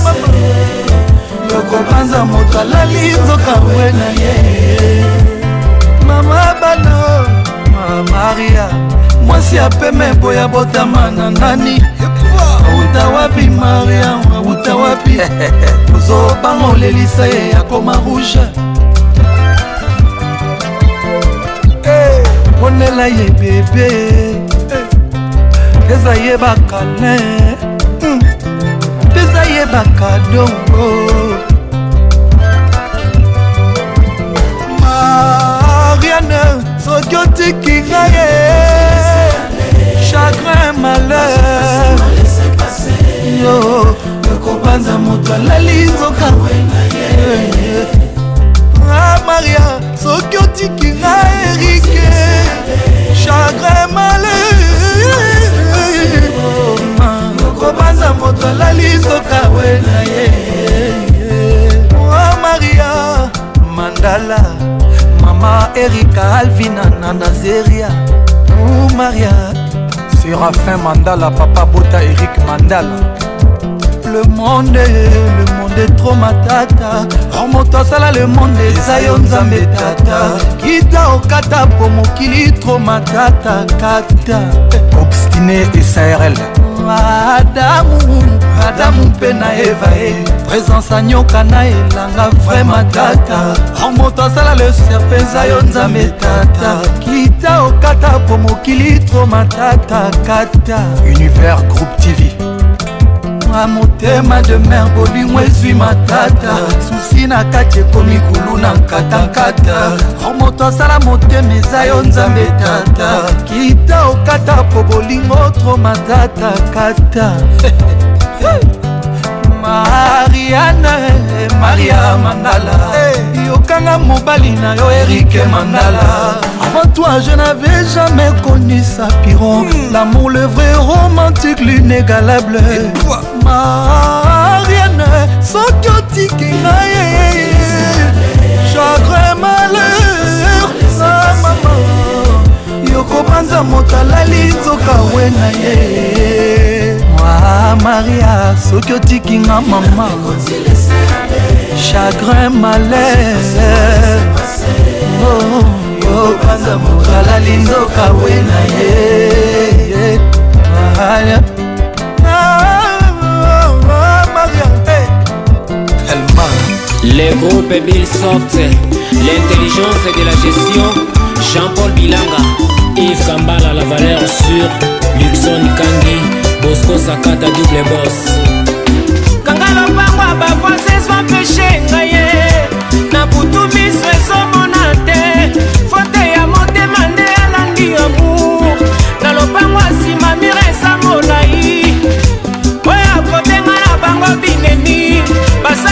Speaker 48: okobanza moto alali nzoka we na ye maria mwasi apeme boya botama na nani auta wapi mariam auta wapi (laughs) ozobanga olelisa ye akoma rouge ponela eh, ye bebe eh, eza ye bakalin mpeza hmm, ye bakadongo likiraye chagrin malheur yo kopanza moto alali nzoka ah, maria soki otikinga erike chagrin malheur kopanza moto alali nzoka we ah, na ye maria mandala mama erika alvina na nazeria maria
Speaker 47: serafin mandala papa bota erik mandala
Speaker 48: le monde le monde etro matata o moto asala le monde eza yo nzambe tata kita okata po mokili tro matata kata
Speaker 47: obstine esarl mwa adamu
Speaker 48: adamu mpe na eva e présence anyoka na elanga vraimen tata o moto asala leser mpenza yo nzambe tata
Speaker 47: kita okata po
Speaker 48: mokili tro matata kata univers groupe tv na motema de mer bolingo ezwi matata susi na kati ekomi kulu na nkatankata moto asala motema eza yo nzambe tata kita okata po bolingo tro matata kata (laughs) mariane maria mandala hey. oyokanga mobali na yo erike mandala avant toi je n'avais jamais connu sa piron mm. l'amour le vrai romantique l'inégalable mariane soki otiki ngaye chagrin malheur na mama yokobanza moto alali nzoka we na ye mwa maria soki otikinga mama chagrin malheur yo panza mokalali nzoka we na ye
Speaker 47: Les groupes sortent l'intelligence de la gestion, Jean-Paul Bilanga, Yves Kambala, la valeur sûre, Luxon Kangi, Bosco Sakata, double boss.
Speaker 49: na butu miso ezomona te fote ya motema nde alandi amour na lopango nsima mire eza molai oyo kobenga na bango binemi basa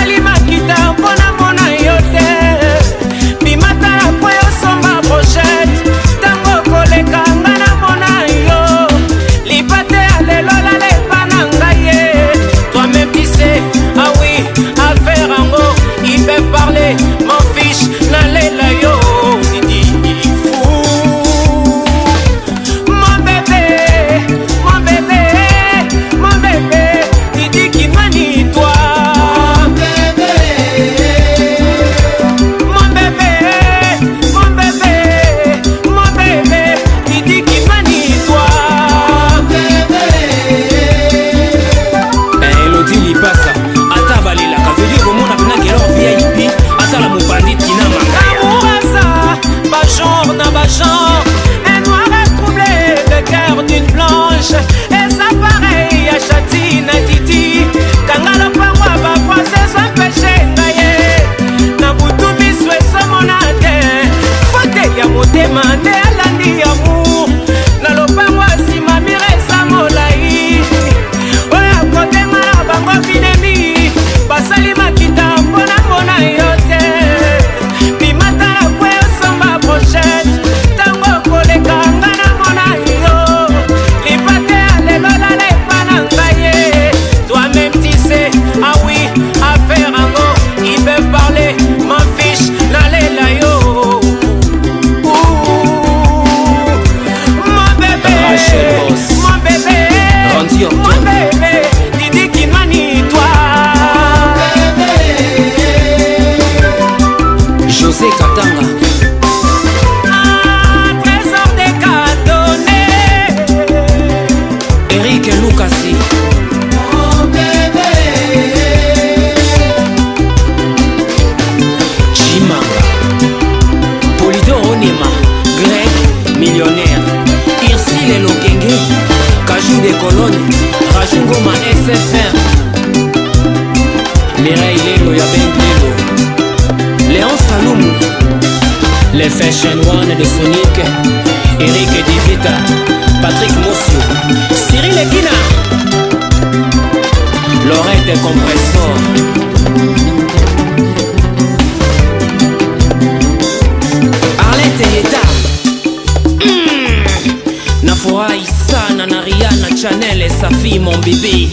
Speaker 42: ngoma SFM Mireille Lelo ya ben Léon Saloum Les Fashion One de Sonic Eric Divita Patrick Mossio Cyril Laurent Lorette Compressor Arlette Chanel et sa fille, mon bébé.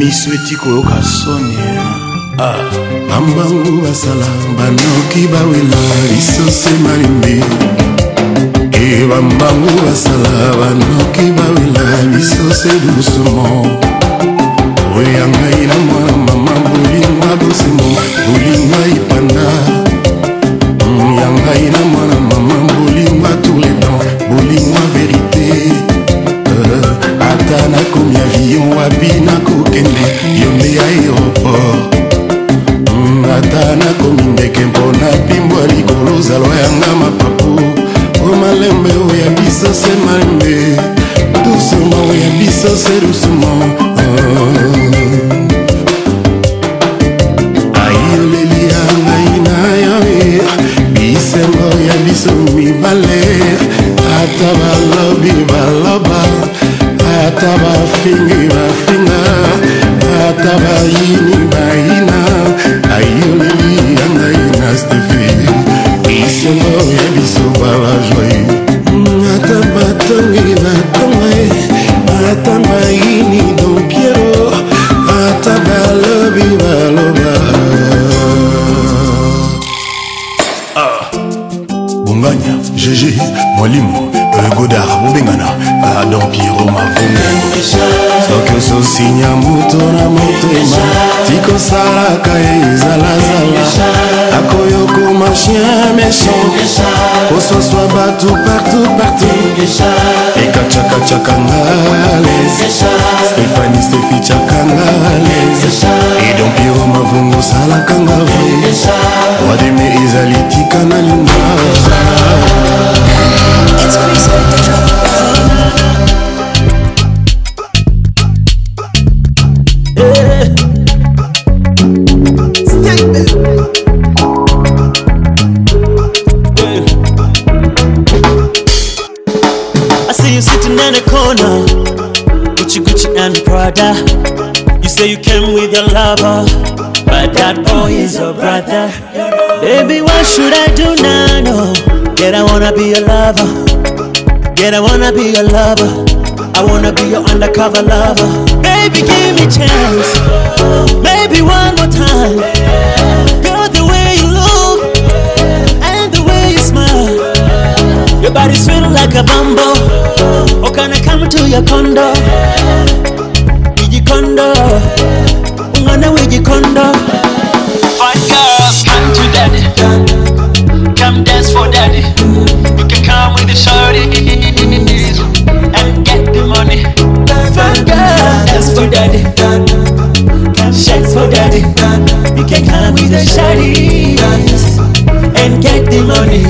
Speaker 42: miso eti koyoka soni ah. bambangu basala
Speaker 50: banoki bawela lisoso emalimbi e bambangu basala banoki bawela lisoso edusumo oya ngai na mwana mama bolinga bosemo bolinga ipanda mm, ya ngai na mwana mama bolinga tourledan bolinga verité nakomi avion wapi nakokende yo nde aéroport mm, ata nakomi ndeke mpona pimbwa likolo ozalwa yanga mapapu o malembe oya biso se malembe dusuma oya biso se dusuma oh. ayoleli yangai na yo eh. bisengo ya biso mibale ata balobi balobi ata bafenge bafinga ata bayini bayina ayoleli ya ngai na stefe isengo ya biso bala joye ata batangi sinya moto na motema tikosalaka ezalazala akoyokoma chien méchant kososwa bato partout partout ekacakacakanga les stéphani stefichakanga les edompiro mavungo salakanga vre wademe ezali tika na linga
Speaker 51: came with a lover, but that boy is your brother. Baby, what should I do now? No, yet I wanna be a lover. Yet I wanna be a lover. I wanna be your undercover lover. Baby, give me chance. Maybe one more time. Girl, the way you look and the way you smile. Your body's feeling like a bumble. Or oh, can I come to your condo? w'igikondo umwana w'igikondo Fun girls, come to daddy Come dance for daddy You can come with the shorties And get the money Fun girls, dance for daddy Come for daddy You can come with the shorties And get the money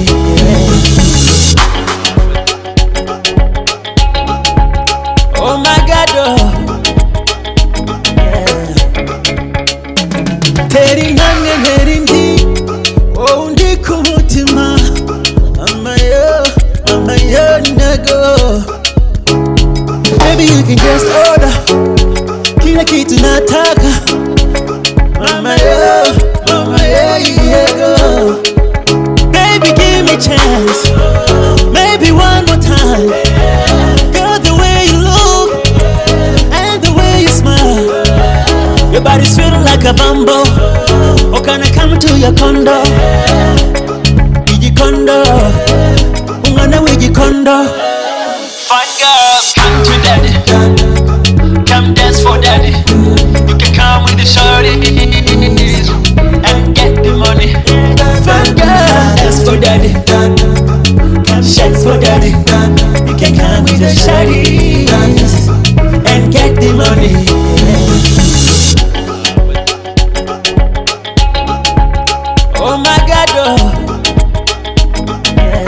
Speaker 51: With the just shaggy and get the money. Oh my God, oh. Yeah.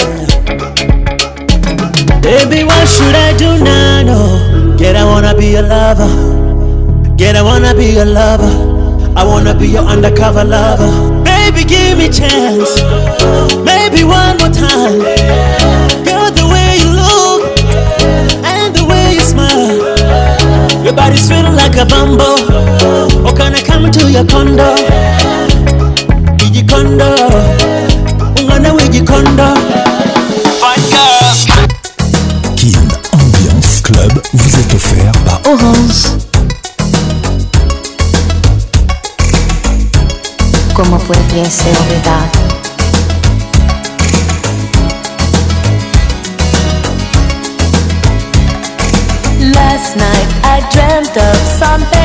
Speaker 51: Baby, what should I do now? No. Get, I wanna be a lover. Get, I wanna be a lover. I wanna be your undercover lover. Baby, give me chance. Maybe one more time. Your body's feeling like a bumble. Oh, can I come to your condo? Iji condo. Ungana wiji condo. Kin
Speaker 42: Ambiance Club vous est offert
Speaker 51: par Orange. Como podría ser olvidado? of something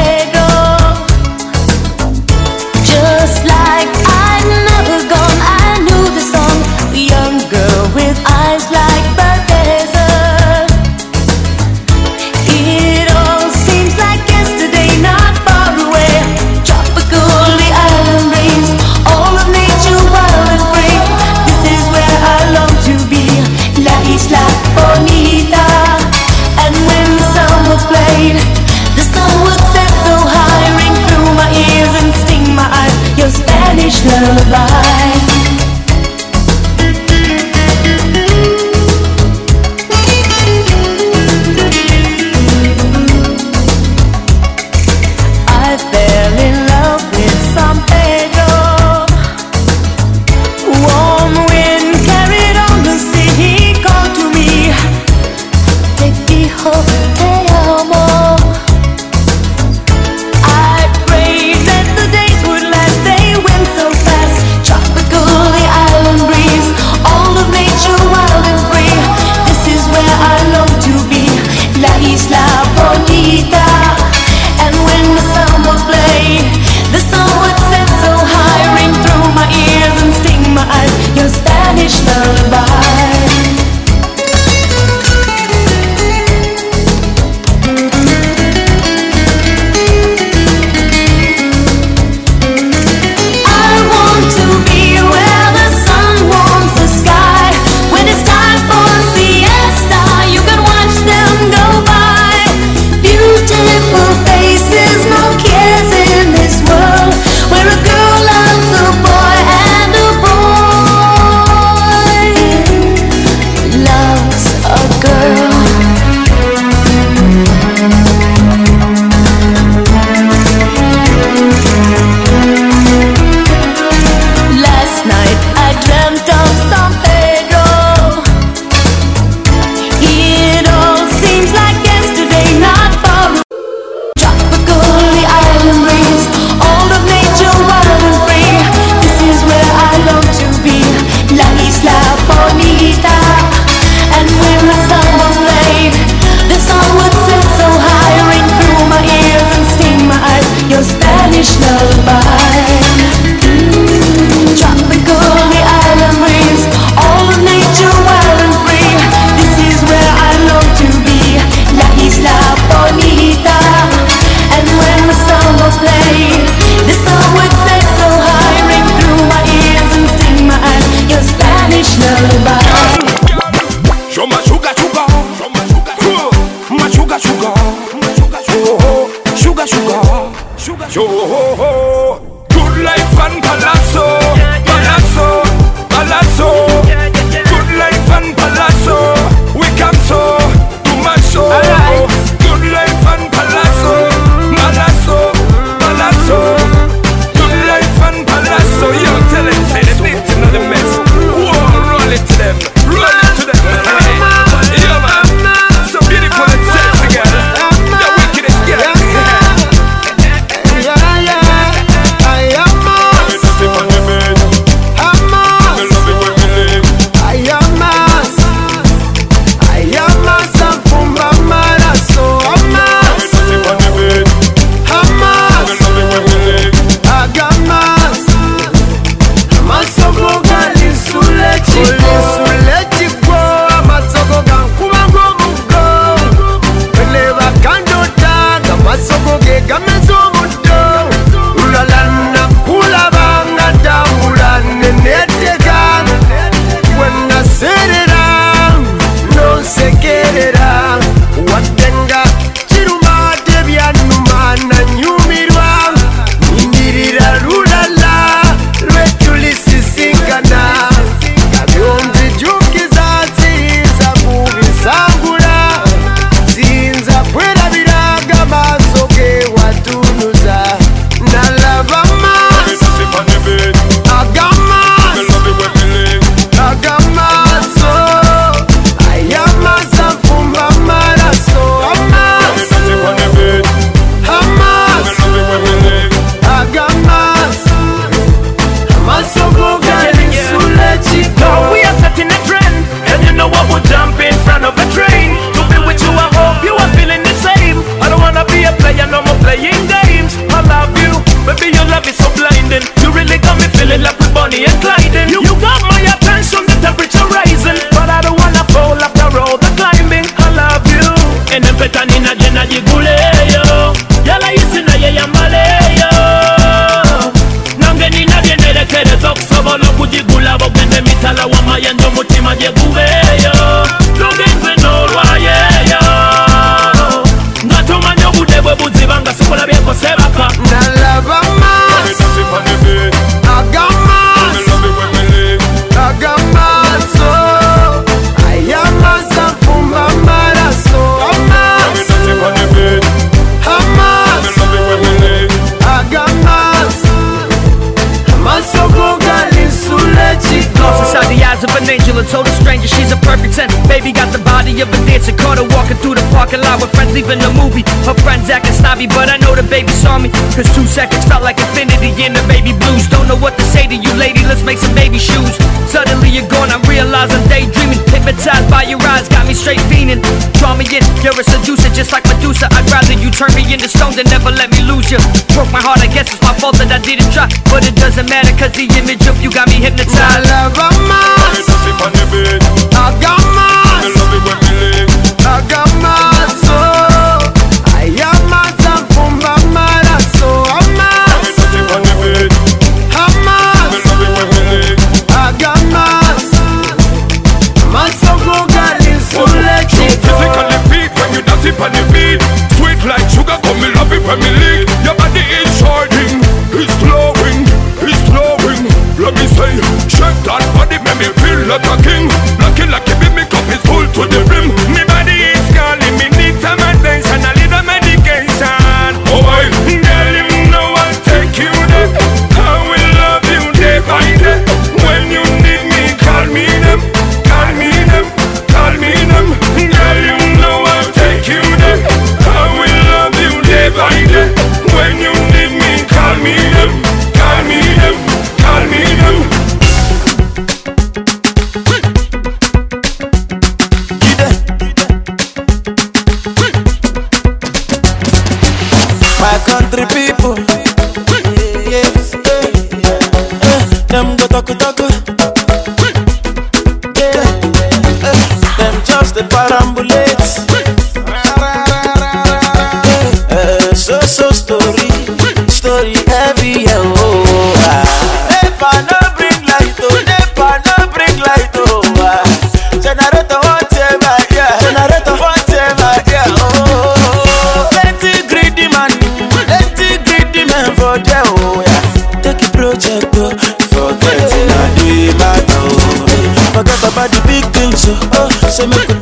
Speaker 52: baby saw me Cause two seconds felt like infinity in the baby blues Don't know what to say to you lady, let's make some baby shoes Suddenly you're gone, I'm realizing daydreaming Hypnotized by your eyes, got me straight fiending Draw me in, you're a seducer just like Medusa I'd rather you turn me into stone than never let me lose you Broke my heart, I guess it's my fault that I didn't try But it doesn't matter cause the image of you got me hypnotized La, la,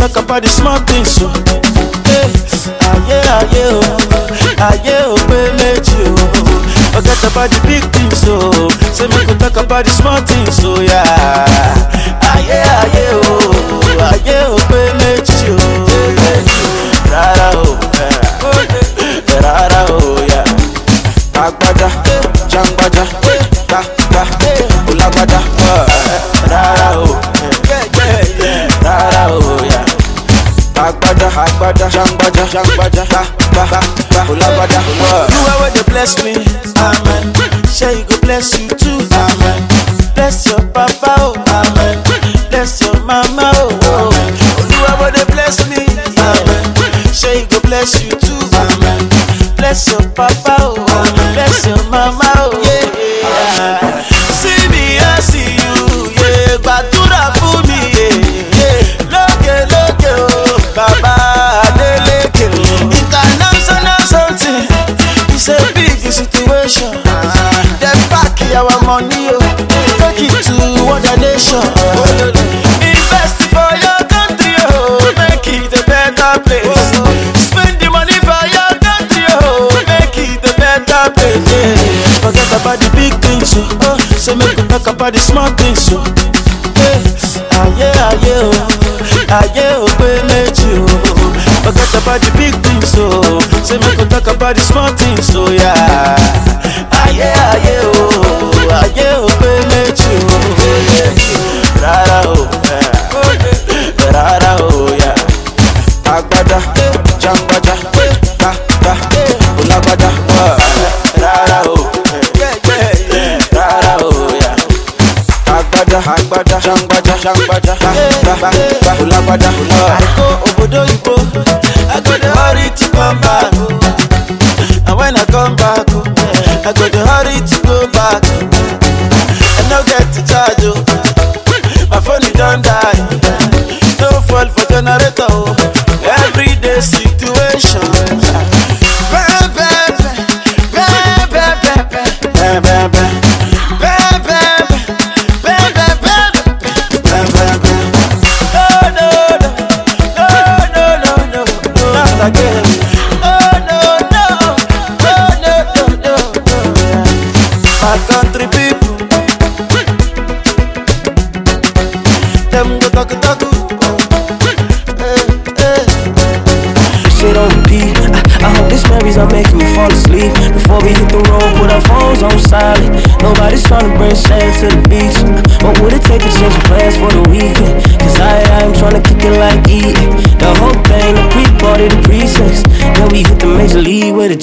Speaker 53: make up all the small things. So. yeah aye, yeah oh, yeah oh, payment, oh. Forget about the big things, oh, Say, me we talk about the small things, so yeah. talk about the small things o. Oh. Eh, ayé ayé o oh. ayé oh we méjì you. Oh. forget about the big things oh. say make we talk about the small things oh, Yeah. brother. I go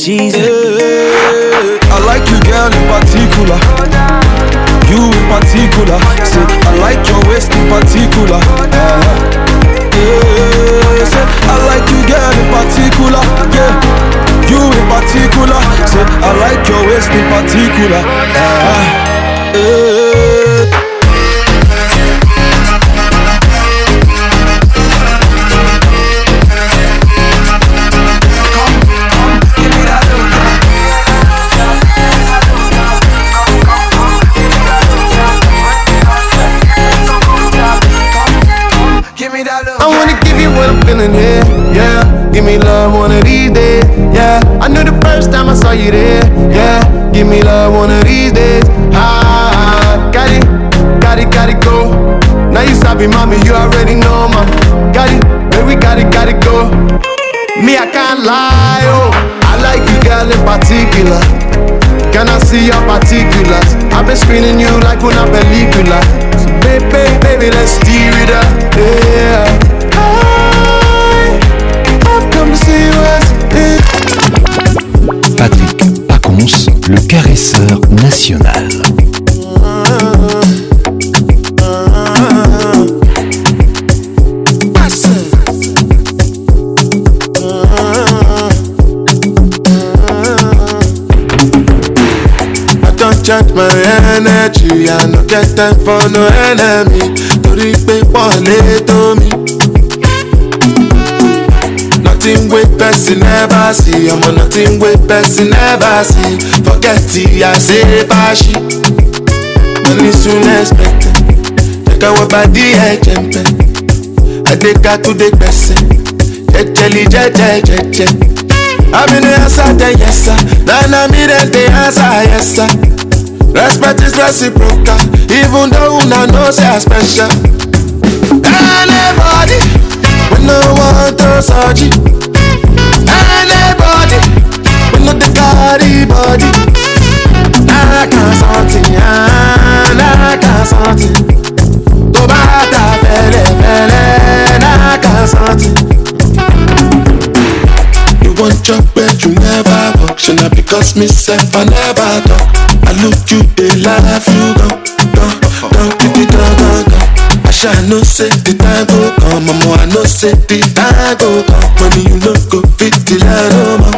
Speaker 53: Jesus. Hey, I like you, girl, in particular. You in particular. Say, I like your waist in particular. Yeah, yeah, say, I like you, girl, in particular. Yeah you in particular. Say I like your waist in particular. Yeah. uh. give me love one of these days. Ah, got it, got it, got it, go. Now you stop it, mommy, you already know, mom. Got it, baby, got it, got it, go. Me, I can't lie, oh. I like you, girl, in particular. Can I see your particulars? I've been screening you like una película. So, baby, baby, let's steer it up, yeah. I, have come to see what's it. Patrick le caresseur national. Chant my energy, I no get time for no enemy. Torí pé pọ̀ let me nothing with person ever see on nothing with person see forget it i say bashi money soon expected take body the person the answer yes sir I'm the answer yes sir respect is reciprocal even though don't know say special anybody. no want her surgery. Anybody, we know the body body. I can't sort it, I can't sort it. Tó bá ta fẹ́lẹ́ fẹ́lẹ́, I can't sort it. You want your bed, you never walk. Should not because myself I never talk. I look you, they laugh, you don't, don't. I know say the time go come, mama. I know say the time go come. Money you no go fit the line, oh mama.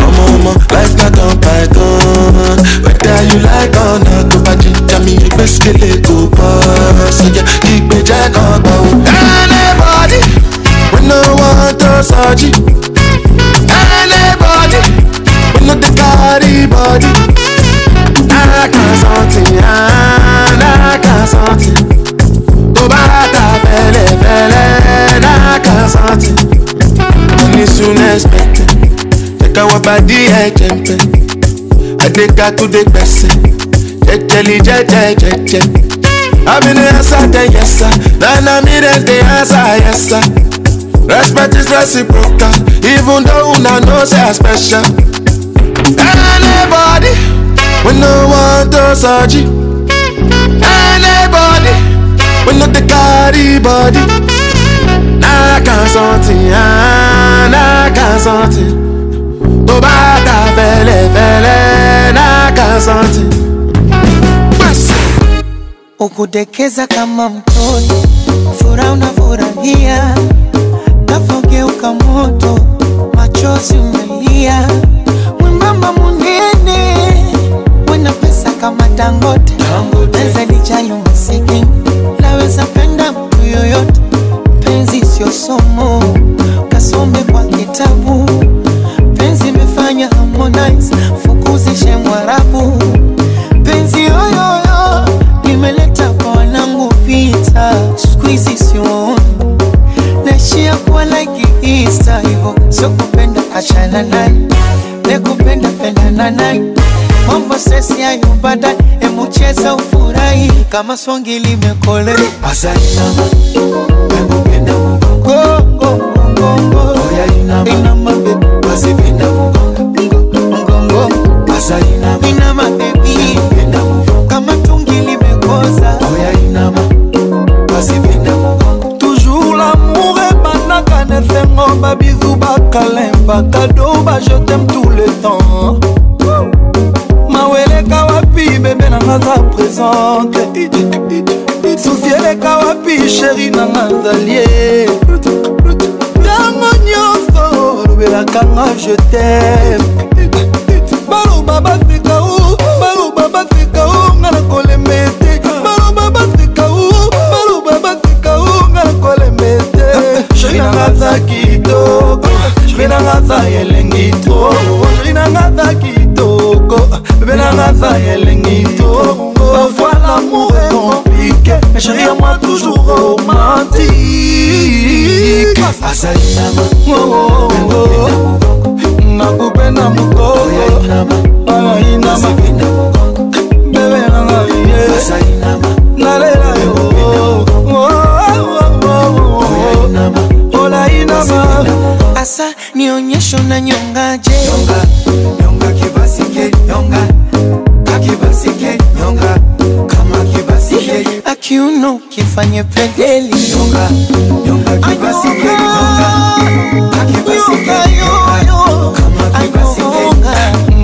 Speaker 53: Mama, mama, life not on bygone. Whether you like or not, go back in time. Me and best kill it go pass. So yeah, keep it jack on, go. Anybody, we no want to surgery.
Speaker 54: body I jump. I take her to the person. Jejeli jeje jeje. I be the answer, the yes sir. Then I me the the answer, yes sir. Respect is reciprocal, even though una know say I special. Anybody, we no want to search Anybody, we no the carry body. Nah, I can't something, ah, nah, I can't something. tobaka felefele na kasanti ukudekeza kama mtoni furaha unafurahia nafogeuka moto machozi umelia mwembamba munene wena pesa kama dangote pesa lijayo masikini laweza penda mtu yoyote penzi sio somo kasome kwa kitabu harmonize fukuzishe mwarabu penzi yoyoyo nimeleta kwa wanangu vita skuizi soon nashia kuwa like ista hivo sio kupenda achana naye nekupenda pendana naye mambo sesi hayo emucheza ufurahi kama songi limekolea azainama wembukenda mugongo inama bebe wazipenda mugongo azali nama inama bebi endamo kama tungi limekoza oya inama bazibina toujours lamour ebanaka na esengo babizu bakalin bakado bajetem tout le temps maweleka wapi bebe nanga za présente susi eleka wapi sheri nanga zalie ntango nyonso olobelakanga je t'aime baloba bafika u baloba bafika u nga na kolema ete baloba bafika u baloba bafika u nga na kolema ete sheri nanga aza kitoko sheri nanga aza elengi to sheri nanga aza kitoko bebe nanga aza elengi to parfois l'amour est compliqué mais chéri à moi toujours romantique azali nama oh, oh, oh, nakupe na mokolo nanga inama bebe nanga ye eh. nalela yo oh, oh, oh, ola inama asa ni onyesho na nyongaje nyonga, nyonga kibasike nyonga akibasike nyonga kama kibasike akiuno kifanye pendeli nyonga, nyonga kibasike nyonga akibasike nyonga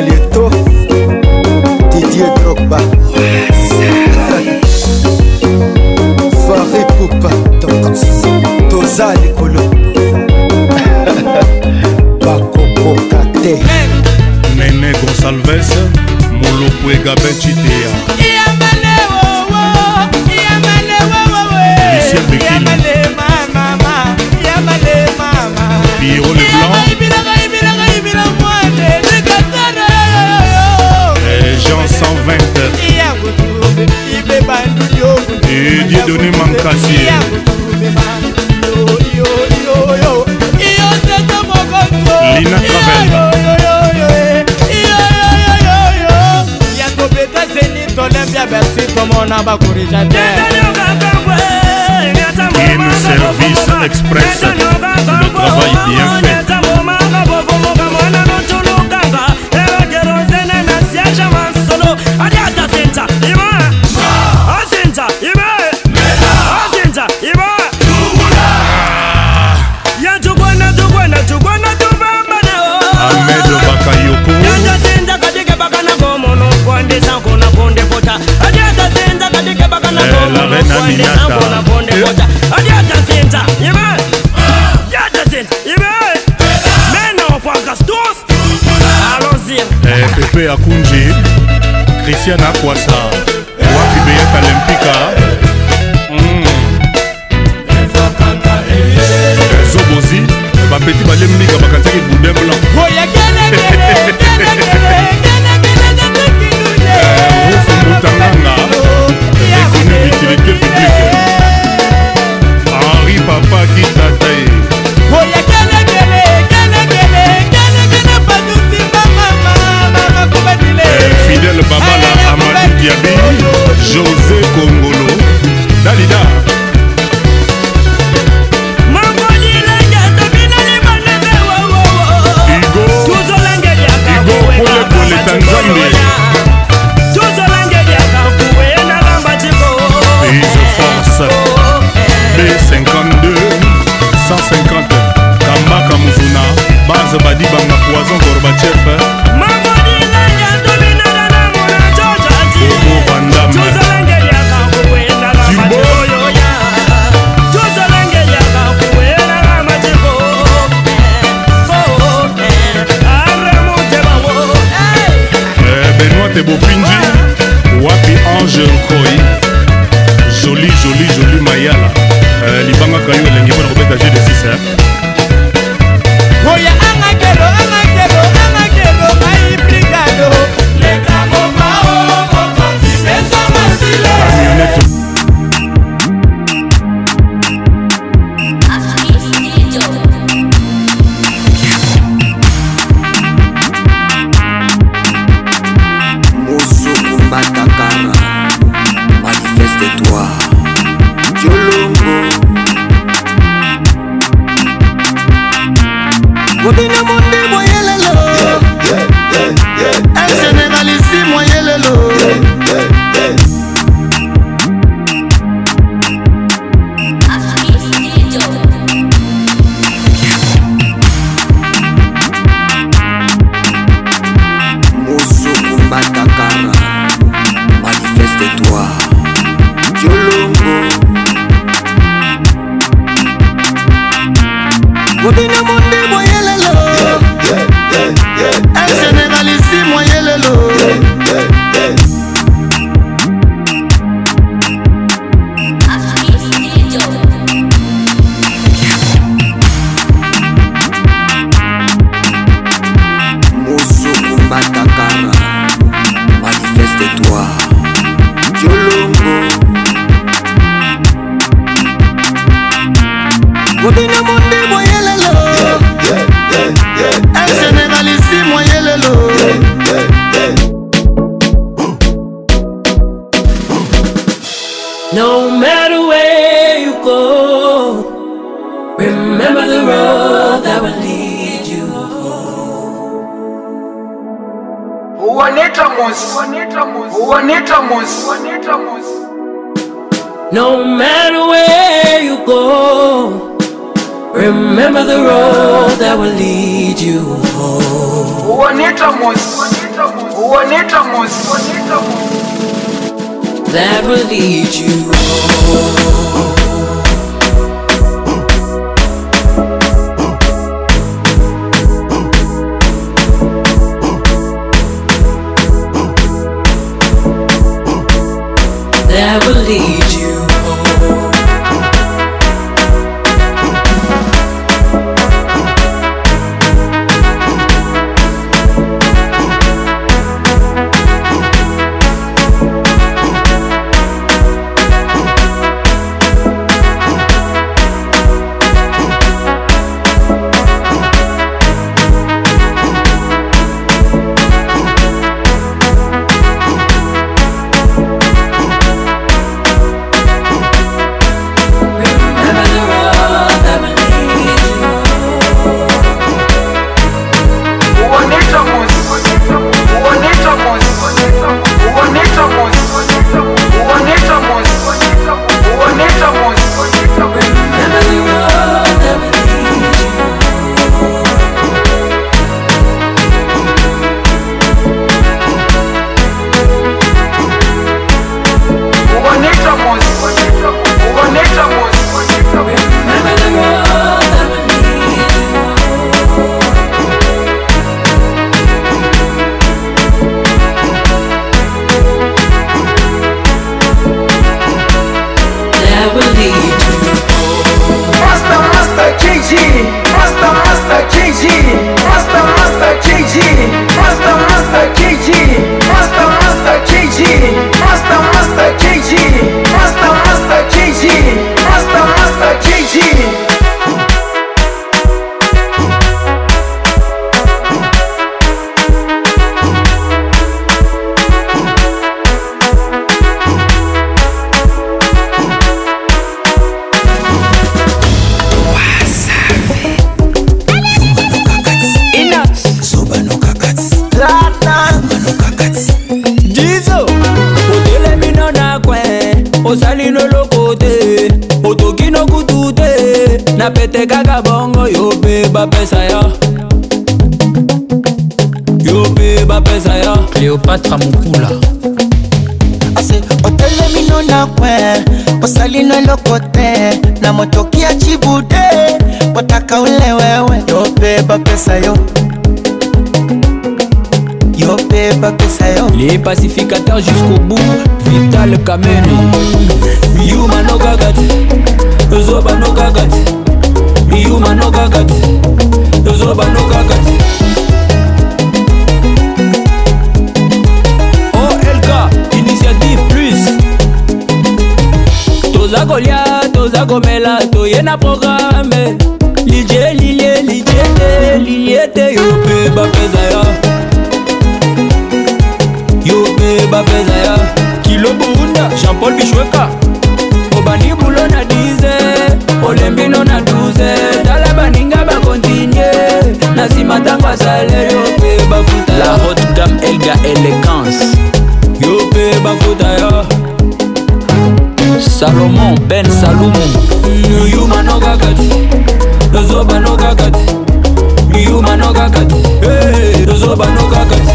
Speaker 54: Samuel Eto'o Didier Drogba (laughs) Fari Poupa toza likolo bakokoka te nene gonsalves moloko egabecitea Pierrot Leblanc Et Dieu donné Mankassi
Speaker 55: Lina Travel yakobeta zeni tolembia bersi tomona bakorija te Game
Speaker 54: Service Express Le travail bien fait na poisson
Speaker 56: pacificateur jusqu'au bout vital kamene yuma no gagat zoba no gagat yuma no gagat zoba no gagat olk initiative plus toza kolia toza komela toye na jean-paul bishweka
Speaker 57: obani bulo na 10 olembino na 12 tala baninga bakontinye na nsima ntango asaleyo mpe bafuta
Speaker 58: la haute gam elga elegance
Speaker 59: yo mpe bafuta yo
Speaker 58: salomon ben salumu
Speaker 60: yumano kaka te tozobano kaka te yumano kaka te tozobano kaka te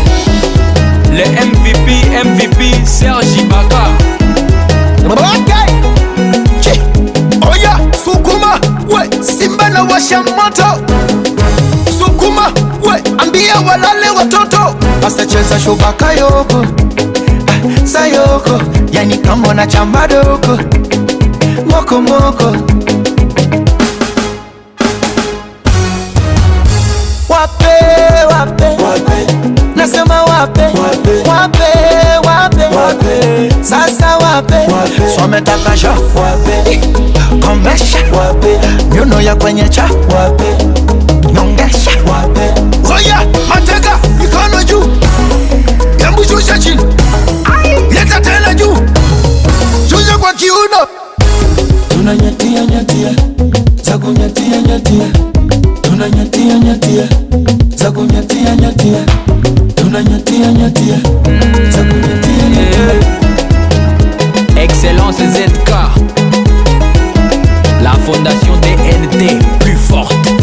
Speaker 61: le mvp mvp serge ibaka
Speaker 62: Okay. Oya sukuma we simba na washa moto sukuma we ambia walale watoto
Speaker 63: asacheza shubaka yoko ah, sayoko yani kamona na chamba doko mokomoko nataka wape,
Speaker 64: wape.
Speaker 65: sho
Speaker 64: komesha nyuno ya kwenye
Speaker 65: cha
Speaker 64: nyongesha
Speaker 62: Oya mateka mikono juu, embu chini, leta tena juu, shusha kwa kiuno,
Speaker 66: tunanyatia nyatia za kunyatia nyatia, tunanyatia nyatia za kunyatia nyatia, tunanyatia nyatia za kunyatia nyatia
Speaker 67: Excellence ZK. La fondation DNT plus forte.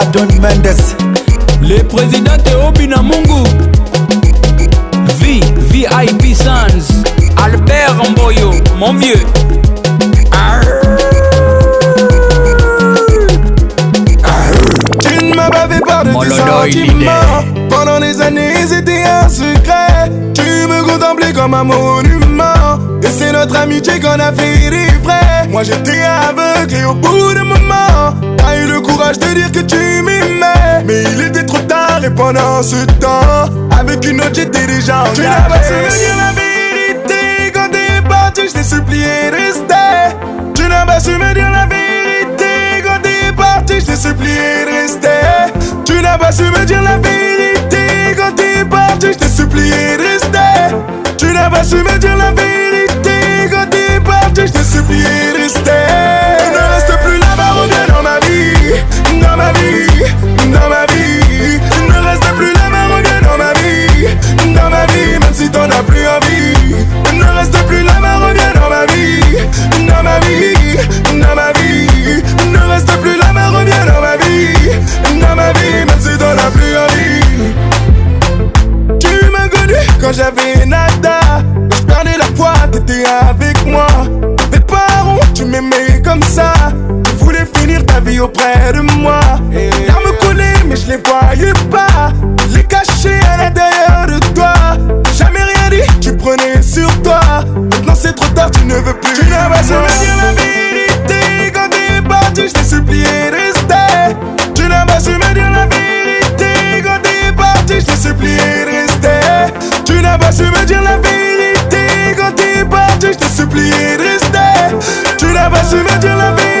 Speaker 68: Les Mendes le président de na Mungu
Speaker 69: V VIP Sons Albert Mboyo mon vieux
Speaker 70: Tu ne m'as pas fait part de tes Pendant des années c'était un secret Tu me contemplais comme un monument Et c'est notre amitié qu'on a fait frais Moi j'étais aveugle au bout de moment le courage de dire que tu m'aimais. Mais il était trop tard et pendant ce temps, avec une autre j'étais
Speaker 71: déjà Tu n'as pas dire la vérité quand t'es parti, je t'ai supplié de rester. Tu n'as pas su me dire la vérité quand t'es parti, je t'ai supplié de rester. Tu n'as pas su me dire la vérité quand t'es parti, je t'ai supplié de rester. Tu n'as pas su me dire la vérité quand t'es parti, je t'ai supplié de rester.
Speaker 72: Dans ma vie, dans ma vie. ne reste plus la main reviens dans ma vie, dans ma vie. Même si t'en as plus envie, ne reste plus la main reviens dans ma vie, dans ma vie, dans ma vie. ne reste plus la main reviens dans ma vie, dans ma vie. Même si t'en as plus envie. Tu
Speaker 73: m'as connu quand j'avais nada. Je perdais la foi, t'étais avec moi. pas où tu m'aimais comme ça. Tu voulais finir ta vie auprès de moi. veux plus.
Speaker 74: Tu n'avais
Speaker 73: jamais
Speaker 74: dit la vérité quand tu es parti, je t'ai supplié de rester. Tu n'avais jamais dit la vérité quand tu es parti, je t'ai supplié de rester. Tu n'avais jamais dit la vérité quand tu es parti, je t'ai supplié de rester. Tu n'avais jamais dit la vérité.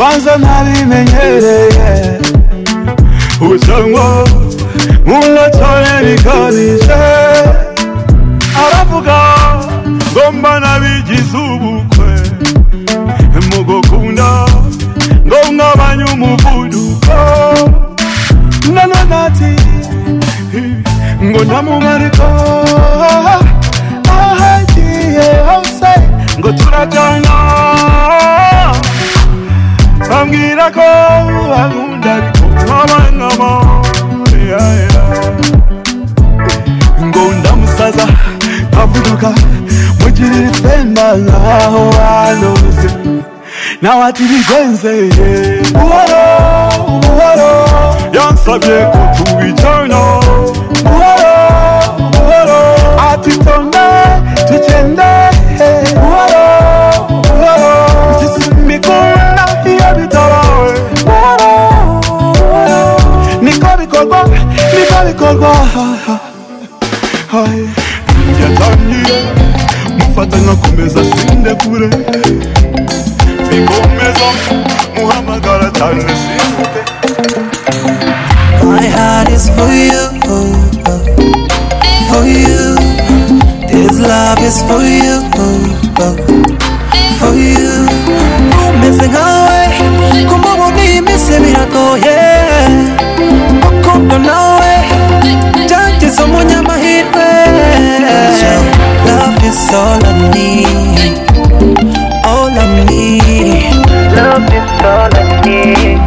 Speaker 75: banza ntabimenyereye gusa ngo munotore bikabije aravuga ngo mba nabigize ubukwe mugukunda ngo mwabanye umuvuduko nanonati ngo ndamumariko ahagiye hose ngo turajyana bambwirako bagunda ariko nkabangamo ngo ndamusaza nkavuduka mugirira itsemba nkaho banoze nawe ati bizenzeye buhoro buhoro yansabye
Speaker 76: ko tubijyana buhoro bikorwa yatangiye mufate nkakomeza sinde kure bikomeza
Speaker 77: muhamagara cyane sinde My heart is for you, for you. This love is for you, for you. Umeze nkawe kumubona iyi minsi biragoye, urukundo nawe is umunyamahirwe love is all
Speaker 78: I need all I need love is all I need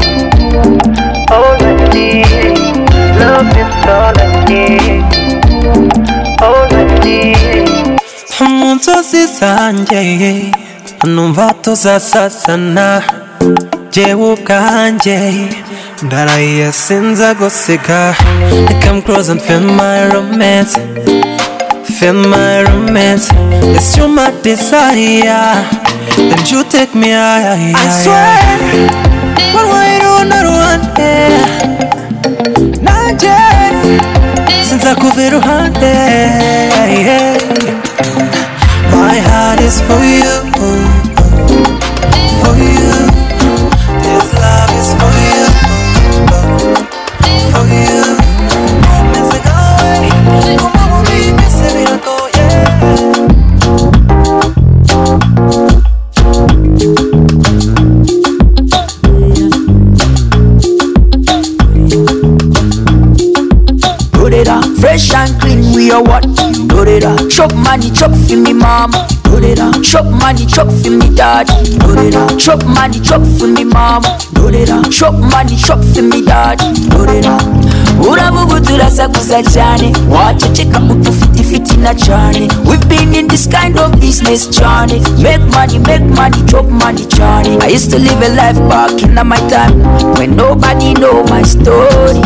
Speaker 78: all I need love is all I need all I need
Speaker 79: mu nzozi zanjye
Speaker 78: numva tuzasazana
Speaker 79: jyewe
Speaker 78: ubwanjye
Speaker 79: that I hear since I got cigar I come close and feel my romance Feel my romance It's you my desire Then you take me higher I
Speaker 80: swear What will you do another one yeah. Not yet Since I could be the hunt My heart is for you
Speaker 81: dad. Do it up. Chop money, chop for me mom. Do it up. Chop money, chop for me dad. Do it up. Uravugutula sakuza chane wachecheka utufitifiti na chane We've been in this kind of business journey. Make money, make money, chop money journey. I used to live a life back in my time When nobody know my story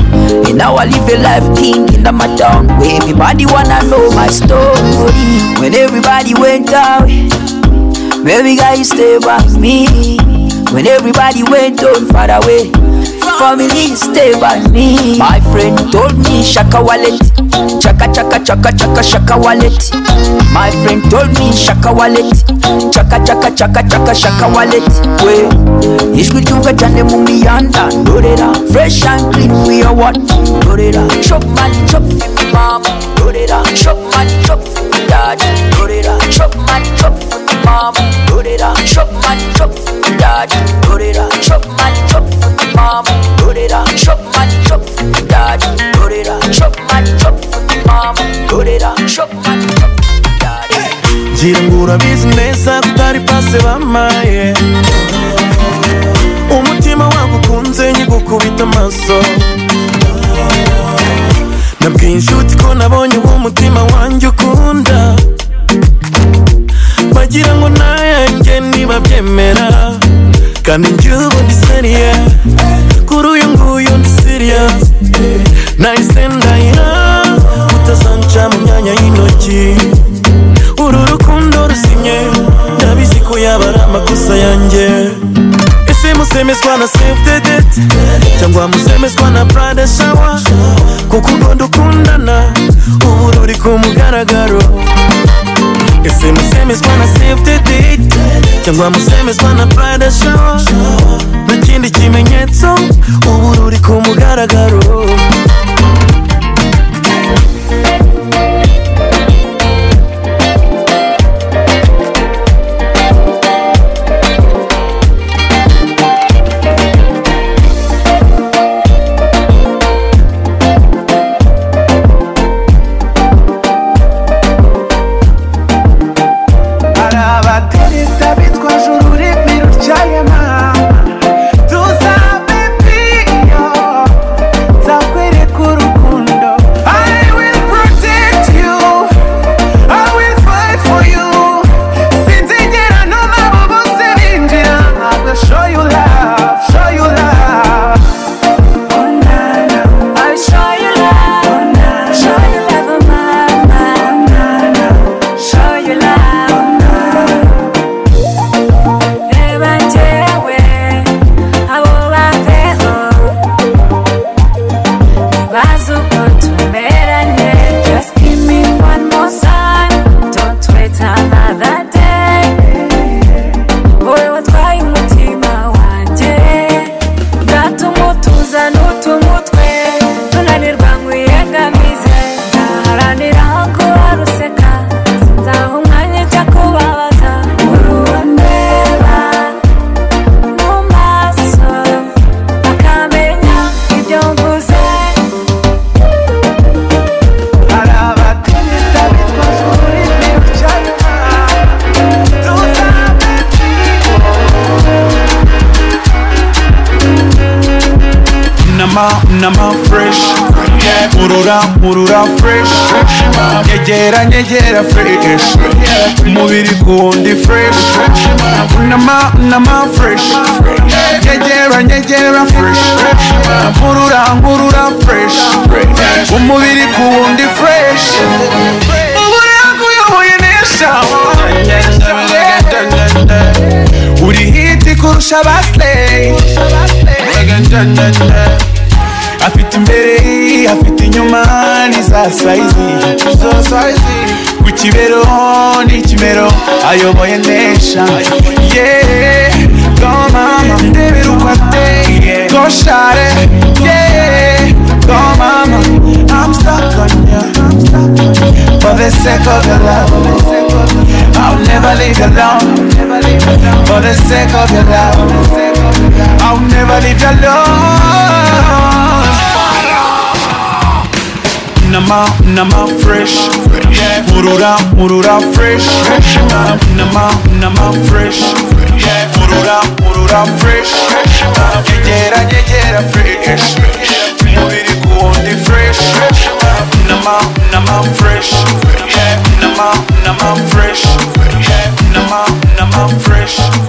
Speaker 81: And now I live a life king in my town Where everybody wanna know my story When everybody went away Baby girl, you stay by me. When everybody went on far away, family stay by me. My friend told me shaka wallet, chaka chaka chaka chaka shaka wallet. My friend told me shaka wallet, chaka chaka chaka chaka shaka wallet. We isikuthuka chande mumiyanda ndorera fresh and clean we are what ndorera chop man chop mama ndorera chop man chop dad Gorilla, chop man, chop for my dad. Gorilla, chop man, chop for my chop man, chop for my chop man, chop for my chop man,
Speaker 80: chop for my dad. Ngira ngo pase
Speaker 81: bamaye umutima
Speaker 80: wagukunze nyigukubita amaso nabwiye inshuti ko nabonye uwo mutima wanjye ukunda nabyemera kandi njye ubu ndi seriye kuri uyu nguyu ndi siriyasi nahise ndahira utazanca mu myanya y'intoki uru rukundo rusinye ndabizi ko yaba ari amakosa yanjye ese musemezwa na sefudedet cyangwa musemezwa na burade shawa kuko ubwo dukundana ubu ruri ku mugaragaro ese musemezwa na sefudedet cyangwa musemezwa na prada shawa nta kindi kimenyetso uba uri ku mugaragaro
Speaker 81: urura fresh nyegera nyegera fresh umubiri kuwundi fresh unama unama fresh nyegera nyegera fresh nkurura nkurura fresh umubiri kuwundi fresh umubiri yakuyoboye neza uri hiti kurusha abasileyi afite inyumani za sayizi ku kibero n'ikimero ayoboye nesha go mama ndebera uko ateye go share yeee go mama I'm stuck on ya For the sake of your love I'll never leave you alone For the sake of your love I'll never leave you alone nama, nama fresh. Yeah. Murura, murura fresh. fresh. Nama, nama fresh. Yeah. Murura, murura fresh. Gegera, gegera fresh. Umubiri kuwundi fresh. Nama, nama fresh. Yeah. Nama, nama fresh. Yeah. Nama, nama fresh. Yeah. Nama, nama fresh.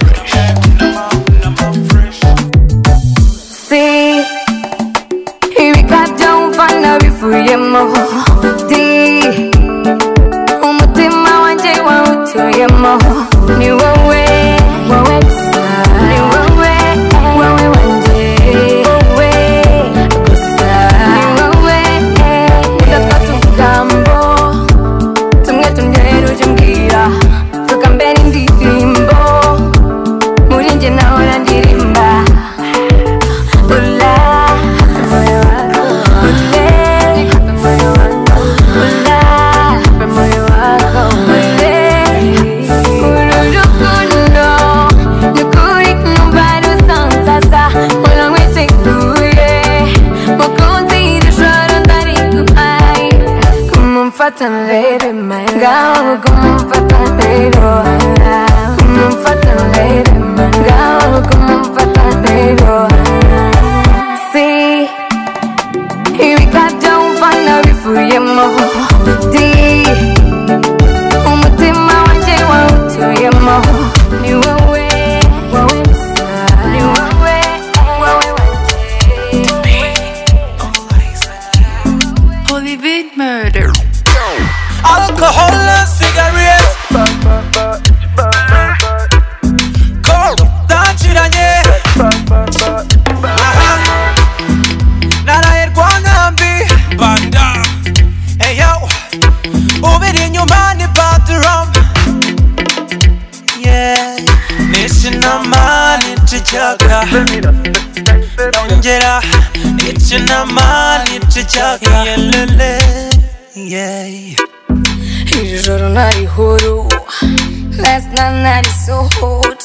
Speaker 81: sun that is so hot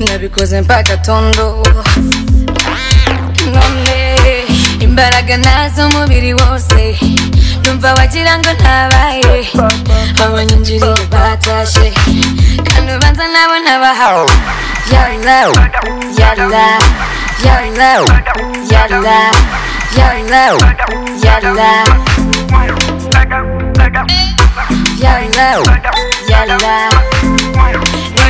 Speaker 81: ndabikoze mpaka tondo none imbaraga nazo umubiri wose ndumva wagira ngo ntabaye abanyinjiriye batashe Kanu ubanza nabo ntabahawe yalla yalla yalla yalla yalla yalla yalla yalla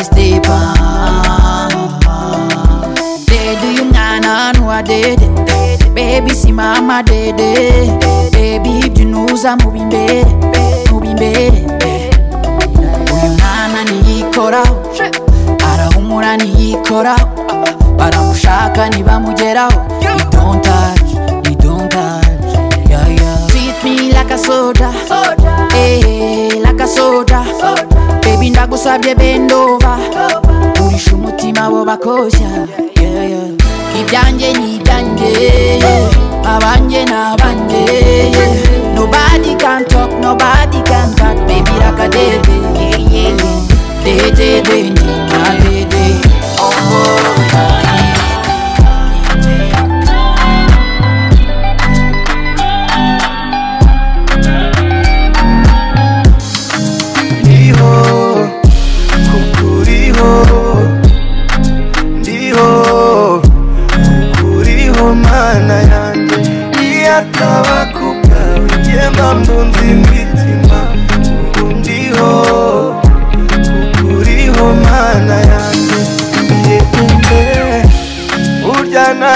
Speaker 81: eyes deep They do you nah nah know I did Baby see mama did Baby if you know I'm moving bed Moving bed Uyunana niyikoraho Arahumura niyikoraho Baramushaka ntibamugeraho You don't touch, you don't touch Yeah yeah Treat me like a soldier, Soda Hey, eh, eh, like a soldier. soda. ndagusabye bendova urisha umutima bo bakoshya ibyanjye ni ibyanjye abanjye ni abanjye nobody can talk nobody can cut baby rakadede dedede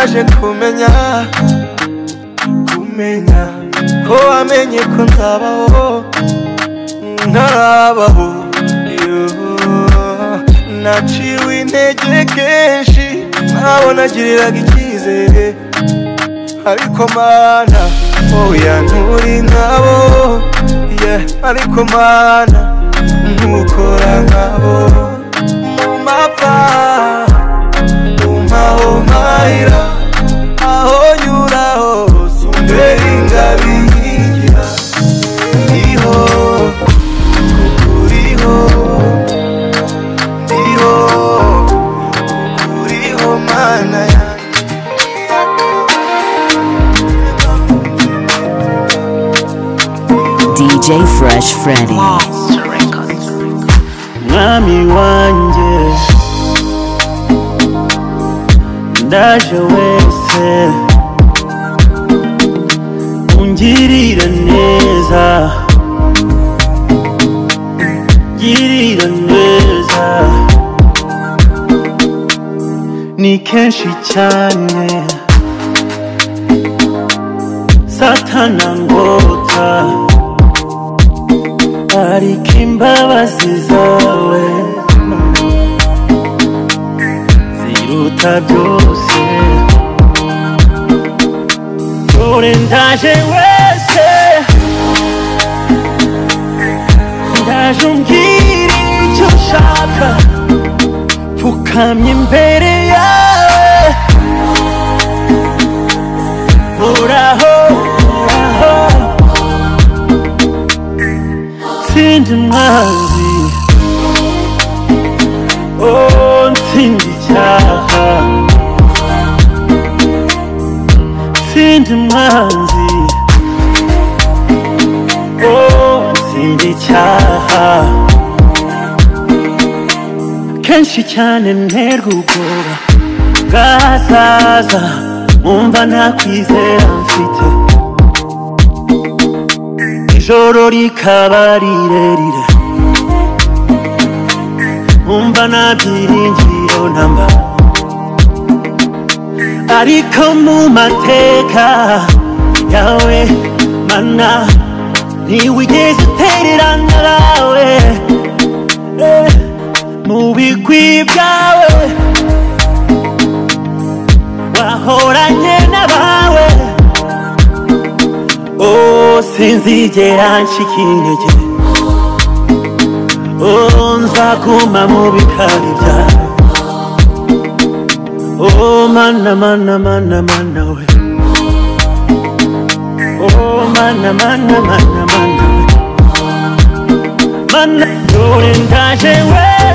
Speaker 81: naje kumenya kumenya ko wamenye ko nzabaho ntarabaho naciwe intege kenshi ntabwo nagiriraga icyizere ariko mana oya nturi nkabo ariko mana ntukora nkabo mu mapfa mu mahomahira DJ Fresh Freddy wanje Ndaje wese Ungirira neza Girira neza Ni kenshi cyane Satana ngota ariko imbabazi zawe ziruta byose dore ndaje wese ndaje umbwira icyo ushaka pfukamye imbere yawe uhoraho ndi mwanzi o nsindi cyaha sindi mwanzi o oh, nsindi cyaha oh, kenshi cyane nterwa ubwoba bwasaza mumva nakwizera mfite ijoro rikaba rirerire umva nta byiringiro ntamba ariko mu mateka yawe mana ntiwigeze utererana nawe mu bigwi byawe wahoranye n'abawe 오 sinzije anshikinije 오 nzaguma mu bikari byawe 오 mana mana mana mana we 오 mana mana mana mana mana 요는 다시 왜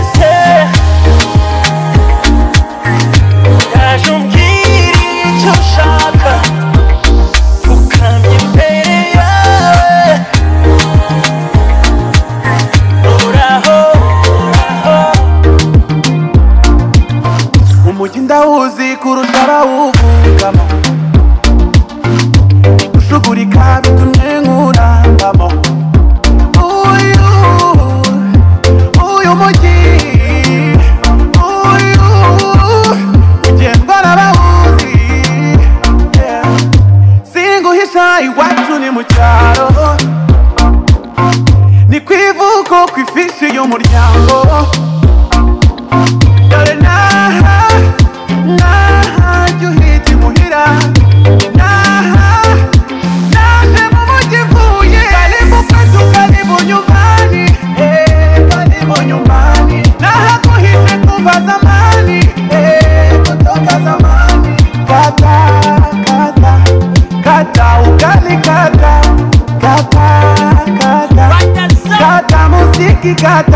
Speaker 81: que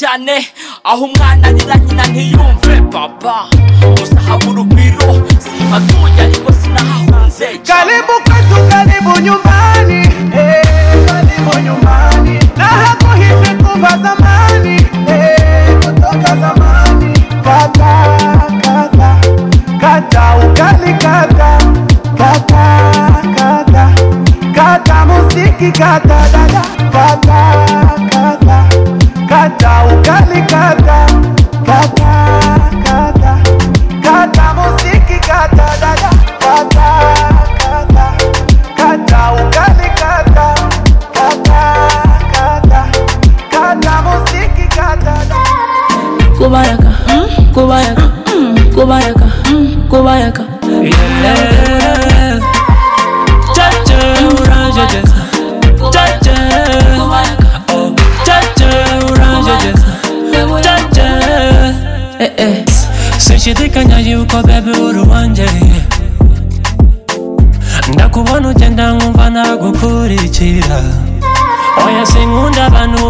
Speaker 81: cyane aho umwana arira nyina ntiyumve papa usahabu urugwiro simaguye ariko sinahahunze karibu kwetu karibu nyumbani hey, eh, karibu nyumbani nahakuhizi kuva zamani hey, eh, kutoka zamani kata kata kata ukali kata kata kata kata muziki kata dada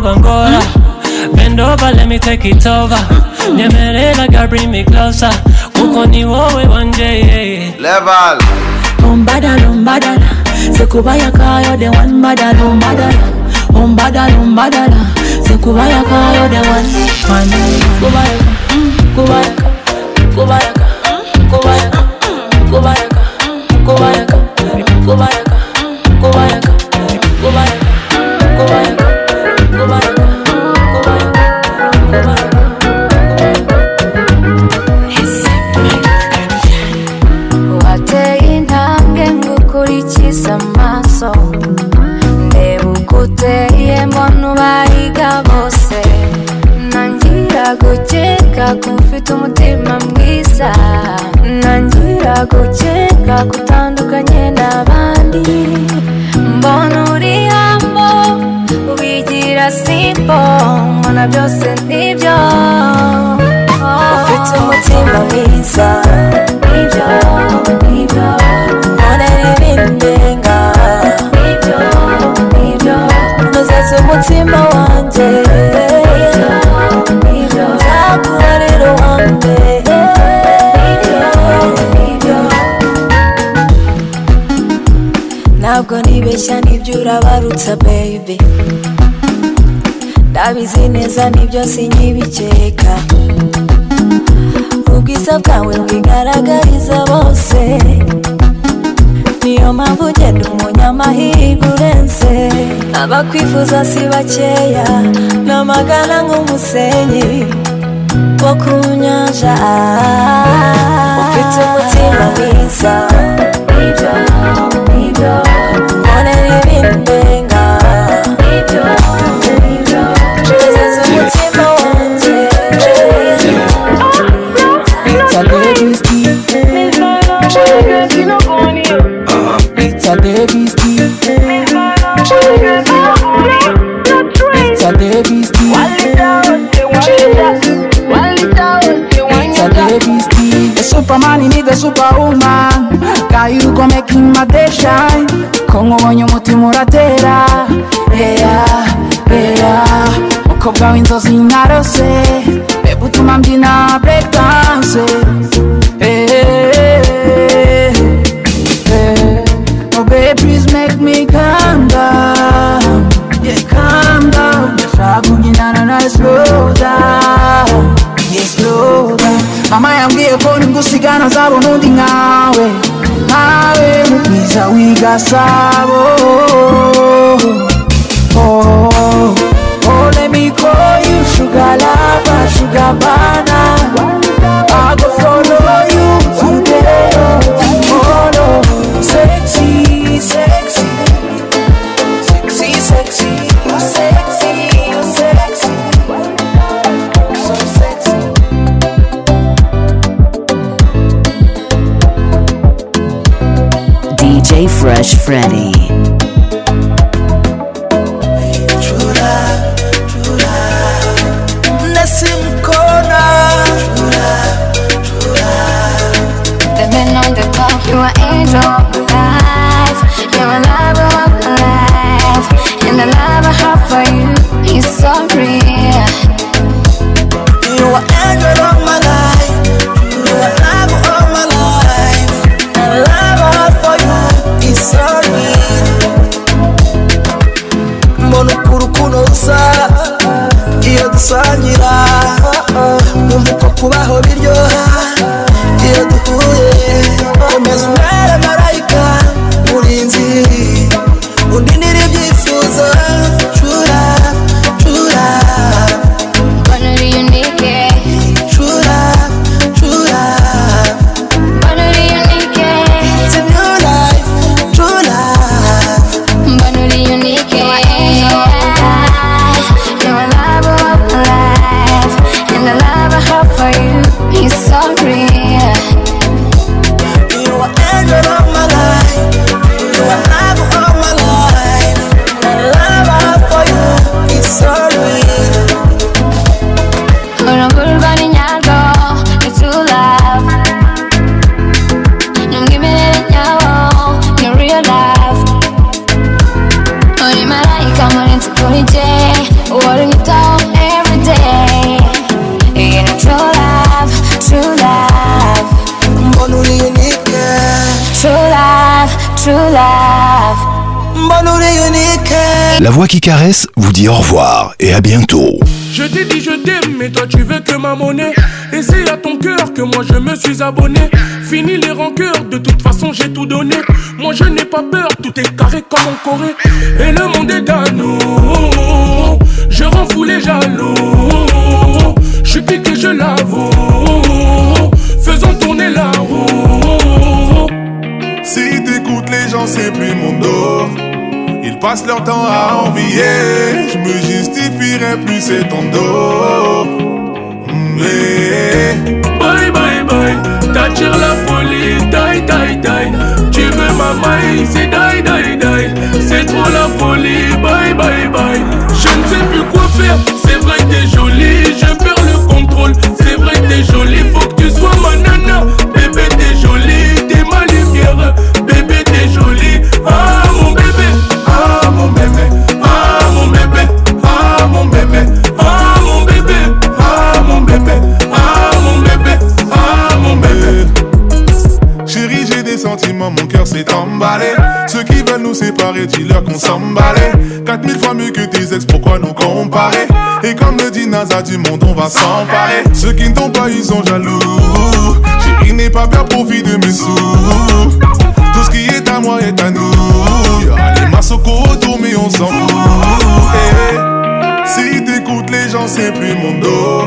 Speaker 82: smoke Bend over, let me take it over. Nyemelea, girl, bring me closer. Kuko ni wewe wanje. Level.
Speaker 83: Umbadala, umbadala. Sikubaya kayo de one badala, umbadala. Umbadala, umbadala. Sikubaya kayo de one. Kubaya, kubaya, kubaya, kubaya, kubaya, kubaya, kubaya, kubaya.
Speaker 84: na mwiza nibyo umutima wanjye ntabwo nibeshya nibyo urabarutsa baby ndabizi neza nibyo sinyibikeka ubwiza bwawe bwigaragariza bose niyo mpamvu ugenda umunyamahirwe urenze abakwifuza si bakeya ni amagana nk'umusenyi wo ku nyanja ufite umutima mwiza none n'ibindi
Speaker 85: superwoman Got you gon' make him my day shine eya eya mukobwa w'inzozi narose bebe mbyina break dance Oh baby please make me calm down Yeah calm down and i slow down ngiye khona inkusikana zabo nondi ngawe ngawe mubhiza wigasabo oh, oh, let me call you sugar lover, sugar banana. I go follow
Speaker 86: Freddy.
Speaker 87: dusangira nkumva uko kubaho biryo
Speaker 86: La voix qui caresse vous dit au revoir et à bientôt.
Speaker 88: Je t'ai dit je t'aime, mais toi tu veux que ma monnaie. Et c'est à ton cœur que moi je me suis abonné. Fini les rancœurs, de toute façon j'ai tout donné. Moi je n'ai pas peur, tout est carré comme en Corée. Et le monde est à nous. Je rends fou les jaloux. Je suis que je l'avoue. Faisons tourner la roue. Si
Speaker 89: t'écoutes les gens, c'est plus mon dos. Passe leur temps à envier. Je me justifierai plus, c'est ton dos. Bye bye bye, t'attires la folie, die die die. Tu veux ma maille, c'est die die die. C'est trop la folie, bye bye bye. Je ne sais plus quoi faire, c'est vrai t'es jolie, je perds le contrôle. C'est vrai t'es jolie, faut que tu sois ma nana. Bébé t'es jolie, t'es ma lumière. Bébé t'es jolie. Ah. mon cœur s'est emballé. Ceux qui veulent nous séparer, dis-leur qu'on s'emballait. 4000 fois mieux que tes ex, pourquoi nous comparer Et comme le dit NASA, du monde on va s'emparer. Ceux qui ne t'ont pas, ils sont jaloux. Chérie, n'est pas peur, profite de mes sous. Tout ce qui est à moi est à nous. Y'a les cours autour, mais on s'en fout. Eh, eh. Si t'écoutes les gens, c'est plus mon dos.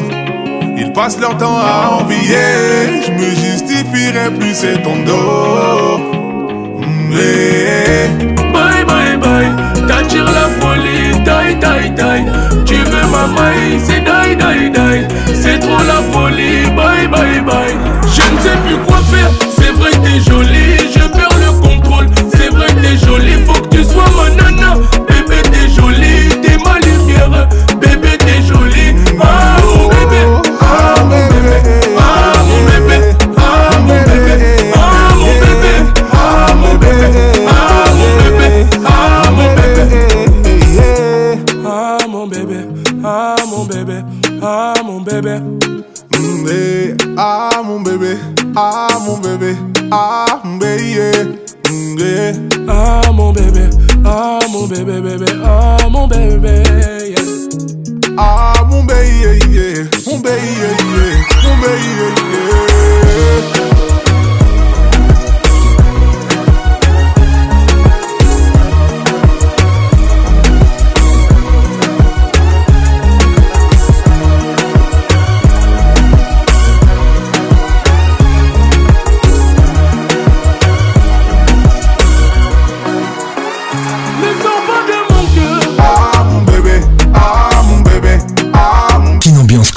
Speaker 89: Ils passent leur temps à envier. Je me justifierai plus, c'est ton dos. Mais. Bye bye bye, t'attires la folie, taille taille taille. Tu veux ma maille, c'est die die die. C'est trop la folie, bye bye bye. Je ne sais plus quoi faire, c'est vrai t'es jolie. Je perds le contrôle, c'est vrai t'es jolie. Faut que tu sois mon mon bébé, ah mon bébé, ah mon bébé, ah mon bébé, ah mon bébé, bébé, ah mon bébé, ah mon bébé, mon bébé, mon bébé.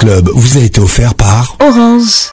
Speaker 89: Club vous a été offert par Orange.